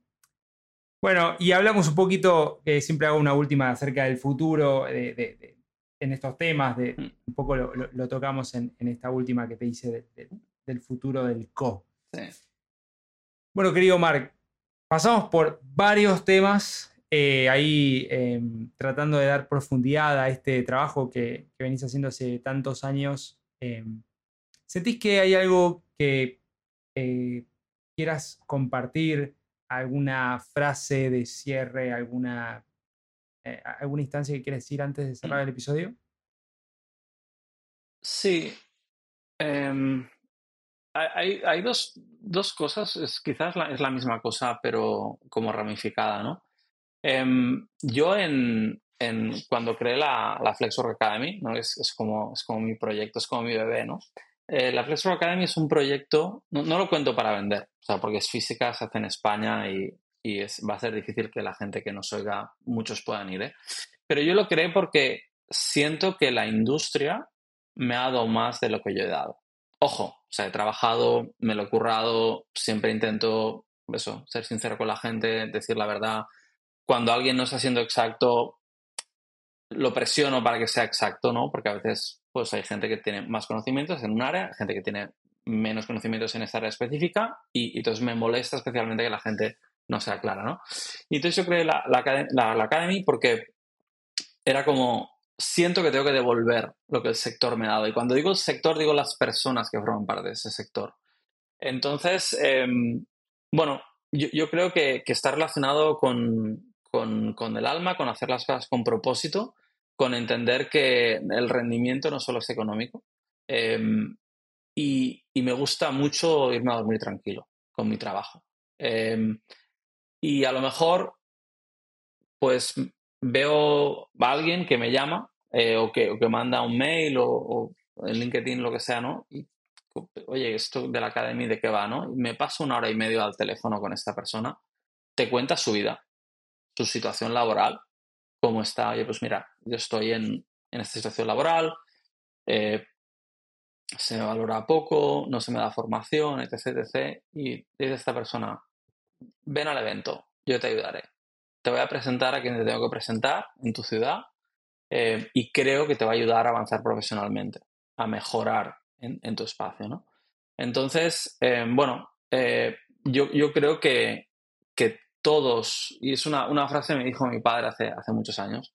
S3: bueno, y hablamos un poquito, que siempre hago una última acerca del futuro en estos temas, de, mm. un poco lo, tocamos en, esta última que te hice del futuro del co. Bueno, querido Mark, pasamos por varios temas eh, ahí em, tratando de dar profundidad a este trabajo que, venís haciendo hace tantos años. Em, ¿Sentís que hay algo que eh, quieras compartir? ¿Alguna frase de cierre? ¿Alguna, eh, alguna instancia que quieras decir antes de cerrar el episodio?
S1: Sí. Em, hay, dos, cosas, es, quizás es la misma cosa, pero como ramificada, ¿no? Em, yo en, cuando creé la, la Flexwork Academy, ¿no? es, es, como, es como mi proyecto, es como mi bebé, ¿no? Eh, la Flexwork Academy es un proyecto, no, lo cuento para vender, o sea, porque es física, se hace en España y, y es, va a ser difícil que la gente que nos oiga, muchos puedan ir, ¿eh? Pero yo lo creé porque siento que la industria me ha dado más de lo que yo he dado. Ojo, o sea, he trabajado, me lo he currado, siempre intento, eso, ser sincero con la gente, decir la verdad, cuando alguien no está siendo exacto, lo presiono para que sea exacto, ¿no? Porque a veces pues hay gente que tiene más conocimientos en un área, gente que tiene menos conocimientos en esta área específica y, entonces me molesta especialmente que la gente no sea clara, ¿no? Y entonces yo creé la, la, Academy porque era como, siento que tengo que devolver lo que el sector me ha dado. Y cuando digo el sector, digo las personas que forman parte de ese sector. Entonces, em, bueno, yo, creo que, está relacionado con, con, el alma, con hacer las cosas con propósito, con entender que el rendimiento no solo es económico. Em, y, me gusta mucho irme a dormir tranquilo con mi trabajo. Em, y a lo mejor, pues veo a alguien que me llama eh, o, que, que, manda un mail o, en LinkedIn, lo que sea, ¿no? Y, oye, esto de la academia, ¿de qué va, no? Y me paso una hora y media al teléfono con esta persona, te cuenta su vida, su situación laboral, cómo está, oye, pues mira, yo estoy en, esta situación laboral, eh, se me valora poco, no se me da formación, etc, etc. Y dice esta persona, ven al evento, yo te ayudaré. Te voy a presentar a quien te tengo que presentar en tu ciudad eh, y creo que te va a ayudar a avanzar profesionalmente, a mejorar en, tu espacio, ¿no? Entonces, eh, bueno, yo, yo, creo que, que todos, y es una, frase que me dijo mi padre hace, hace muchos años,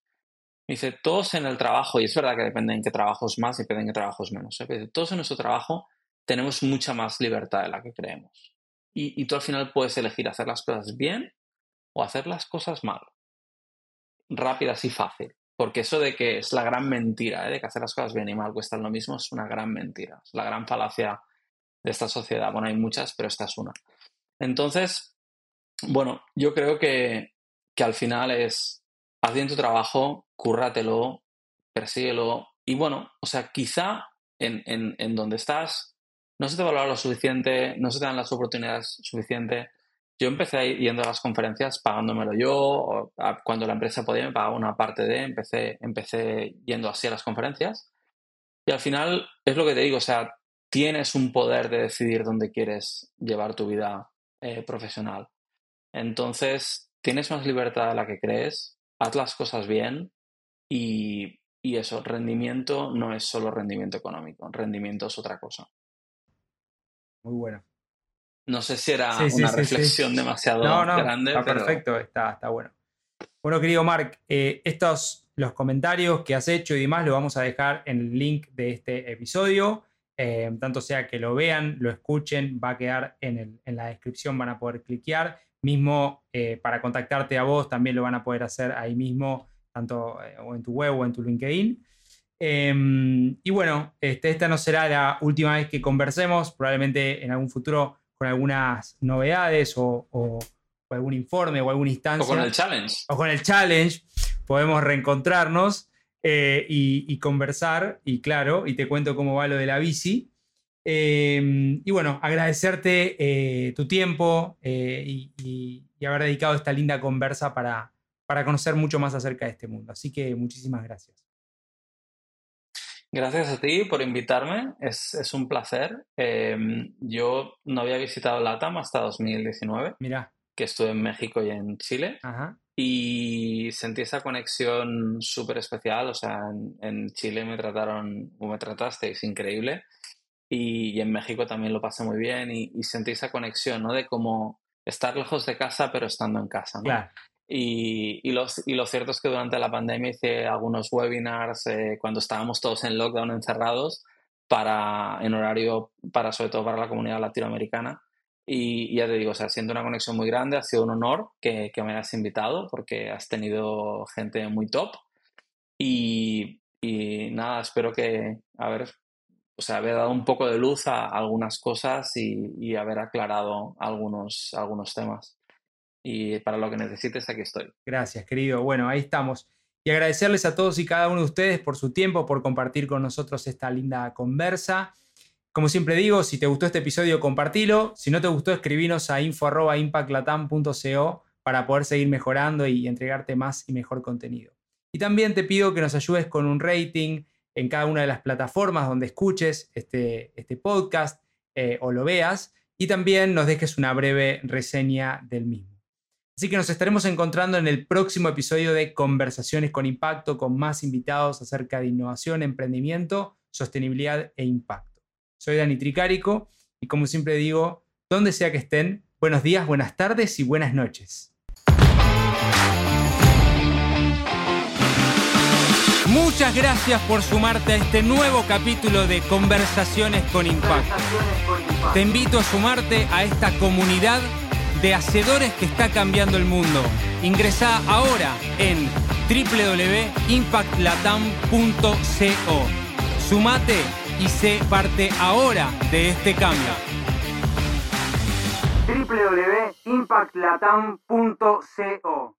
S1: me dice, todos en el trabajo, y es verdad que depende en qué trabajos más y depende en qué trabajos menos, ¿eh? todos en nuestro trabajo tenemos mucha más libertad de la que creemos. Y, tú al final puedes elegir hacer las cosas bien o hacer las cosas mal. Rápidas y fácil. Porque eso de que es la gran mentira, ¿eh? de que hacer las cosas bien y mal cuestan lo mismo, es una gran mentira. Es la gran falacia de esta sociedad. Bueno, hay muchas, pero esta es una. Entonces, bueno, yo creo que, al final es, haz bien tu trabajo, cúrratelo, persíguelo y bueno, o sea, quizá en, en, donde estás no se te valora lo suficiente, no se te dan las oportunidades suficientes. Yo empecé yendo a las conferencias pagándomelo yo, cuando la empresa podía me pagaba una parte de, empecé, empecé yendo así a las conferencias. Y al final es lo que te digo, o sea, tienes un poder de decidir dónde quieres llevar tu vida eh, profesional. Entonces, tienes más libertad de la que crees, haz las cosas bien y, eso, rendimiento no es solo rendimiento económico, rendimiento es otra cosa.
S3: Muy bueno.
S1: No sé si era una reflexión demasiado no, no, grande.
S3: Está perfecto, está, está bueno. Bueno, querido Mark, eh, estos, los comentarios que has hecho y demás, lo vamos a dejar en el link de este episodio. Eh, tanto sea que lo vean, lo escuchen, va a quedar en, en la descripción, van a poder cliquear. Mismo eh, para contactarte a vos también lo van a poder hacer ahí mismo, tanto eh, o en tu web o en tu LinkedIn. Em, y bueno, este, esta no será la última vez que conversemos, probablemente en algún futuro con algunas novedades o, algún informe o alguna instancia. O
S1: con el challenge.
S3: O con el challenge, podemos reencontrarnos eh, y, y, conversar, y claro, y te cuento cómo va lo de la bici. Em, y bueno, agradecerte eh, tu tiempo eh, y, haber dedicado esta linda conversa para, para conocer mucho más acerca de este mundo. Así que muchísimas gracias.
S1: Gracias a ti por invitarme, es, un placer. Em, yo no había visitado LATAM hasta 2019,
S3: Mira.
S1: que estuve en México y en Chile. Y sentí esa conexión súper especial. O sea, en, Chile me trataron, o me tratasteis increíble. Y, en México también lo pasé muy bien. Y, y, sentí esa conexión, ¿no? De cómo estar lejos de casa, pero estando en casa, ¿no?
S3: Claro.
S1: Y, y, los, y lo cierto es que durante la pandemia hice algunos webinars eh, cuando estábamos todos en lockdown encerrados para, en horario para, sobre todo para la comunidad latinoamericana. Y, ya te digo, o sea, siendo una conexión muy grande, ha sido un honor que, que me hayas invitado porque has tenido gente muy top. Y, y nada, espero que, a ver, sea, haber dado un poco de luz a algunas cosas y, y haber aclarado algunos, algunos temas y para lo que necesites aquí estoy.
S3: Gracias, querido. Bueno, ahí estamos. Y agradecerles a todos y cada uno de ustedes por su tiempo, por compartir con nosotros esta linda conversa. Como siempre digo, si te gustó este episodio, compartilo. Si no te gustó, escribinos a info.impactlatam.co para poder seguir mejorando y entregarte más y mejor contenido. Y también te pido que nos ayudes con un rating en cada una de las plataformas donde escuches este, este podcast eh, o lo veas. Y también nos dejes una breve reseña del mismo. Así que nos estaremos encontrando en el próximo episodio de Conversaciones con Impacto con más invitados acerca de innovación, emprendimiento, sostenibilidad e impacto. Soy Dani Tricarico y como siempre digo, donde sea que estén, buenos días, buenas tardes y buenas noches. Muchas gracias por sumarte a este nuevo capítulo de Conversaciones con Impacto. Te invito a sumarte a esta comunidad de hacedores que está cambiando el mundo. Ingresa ahora en www.impactlatam.co. Sumate y sé parte ahora de este cambio. www.impactlatam.co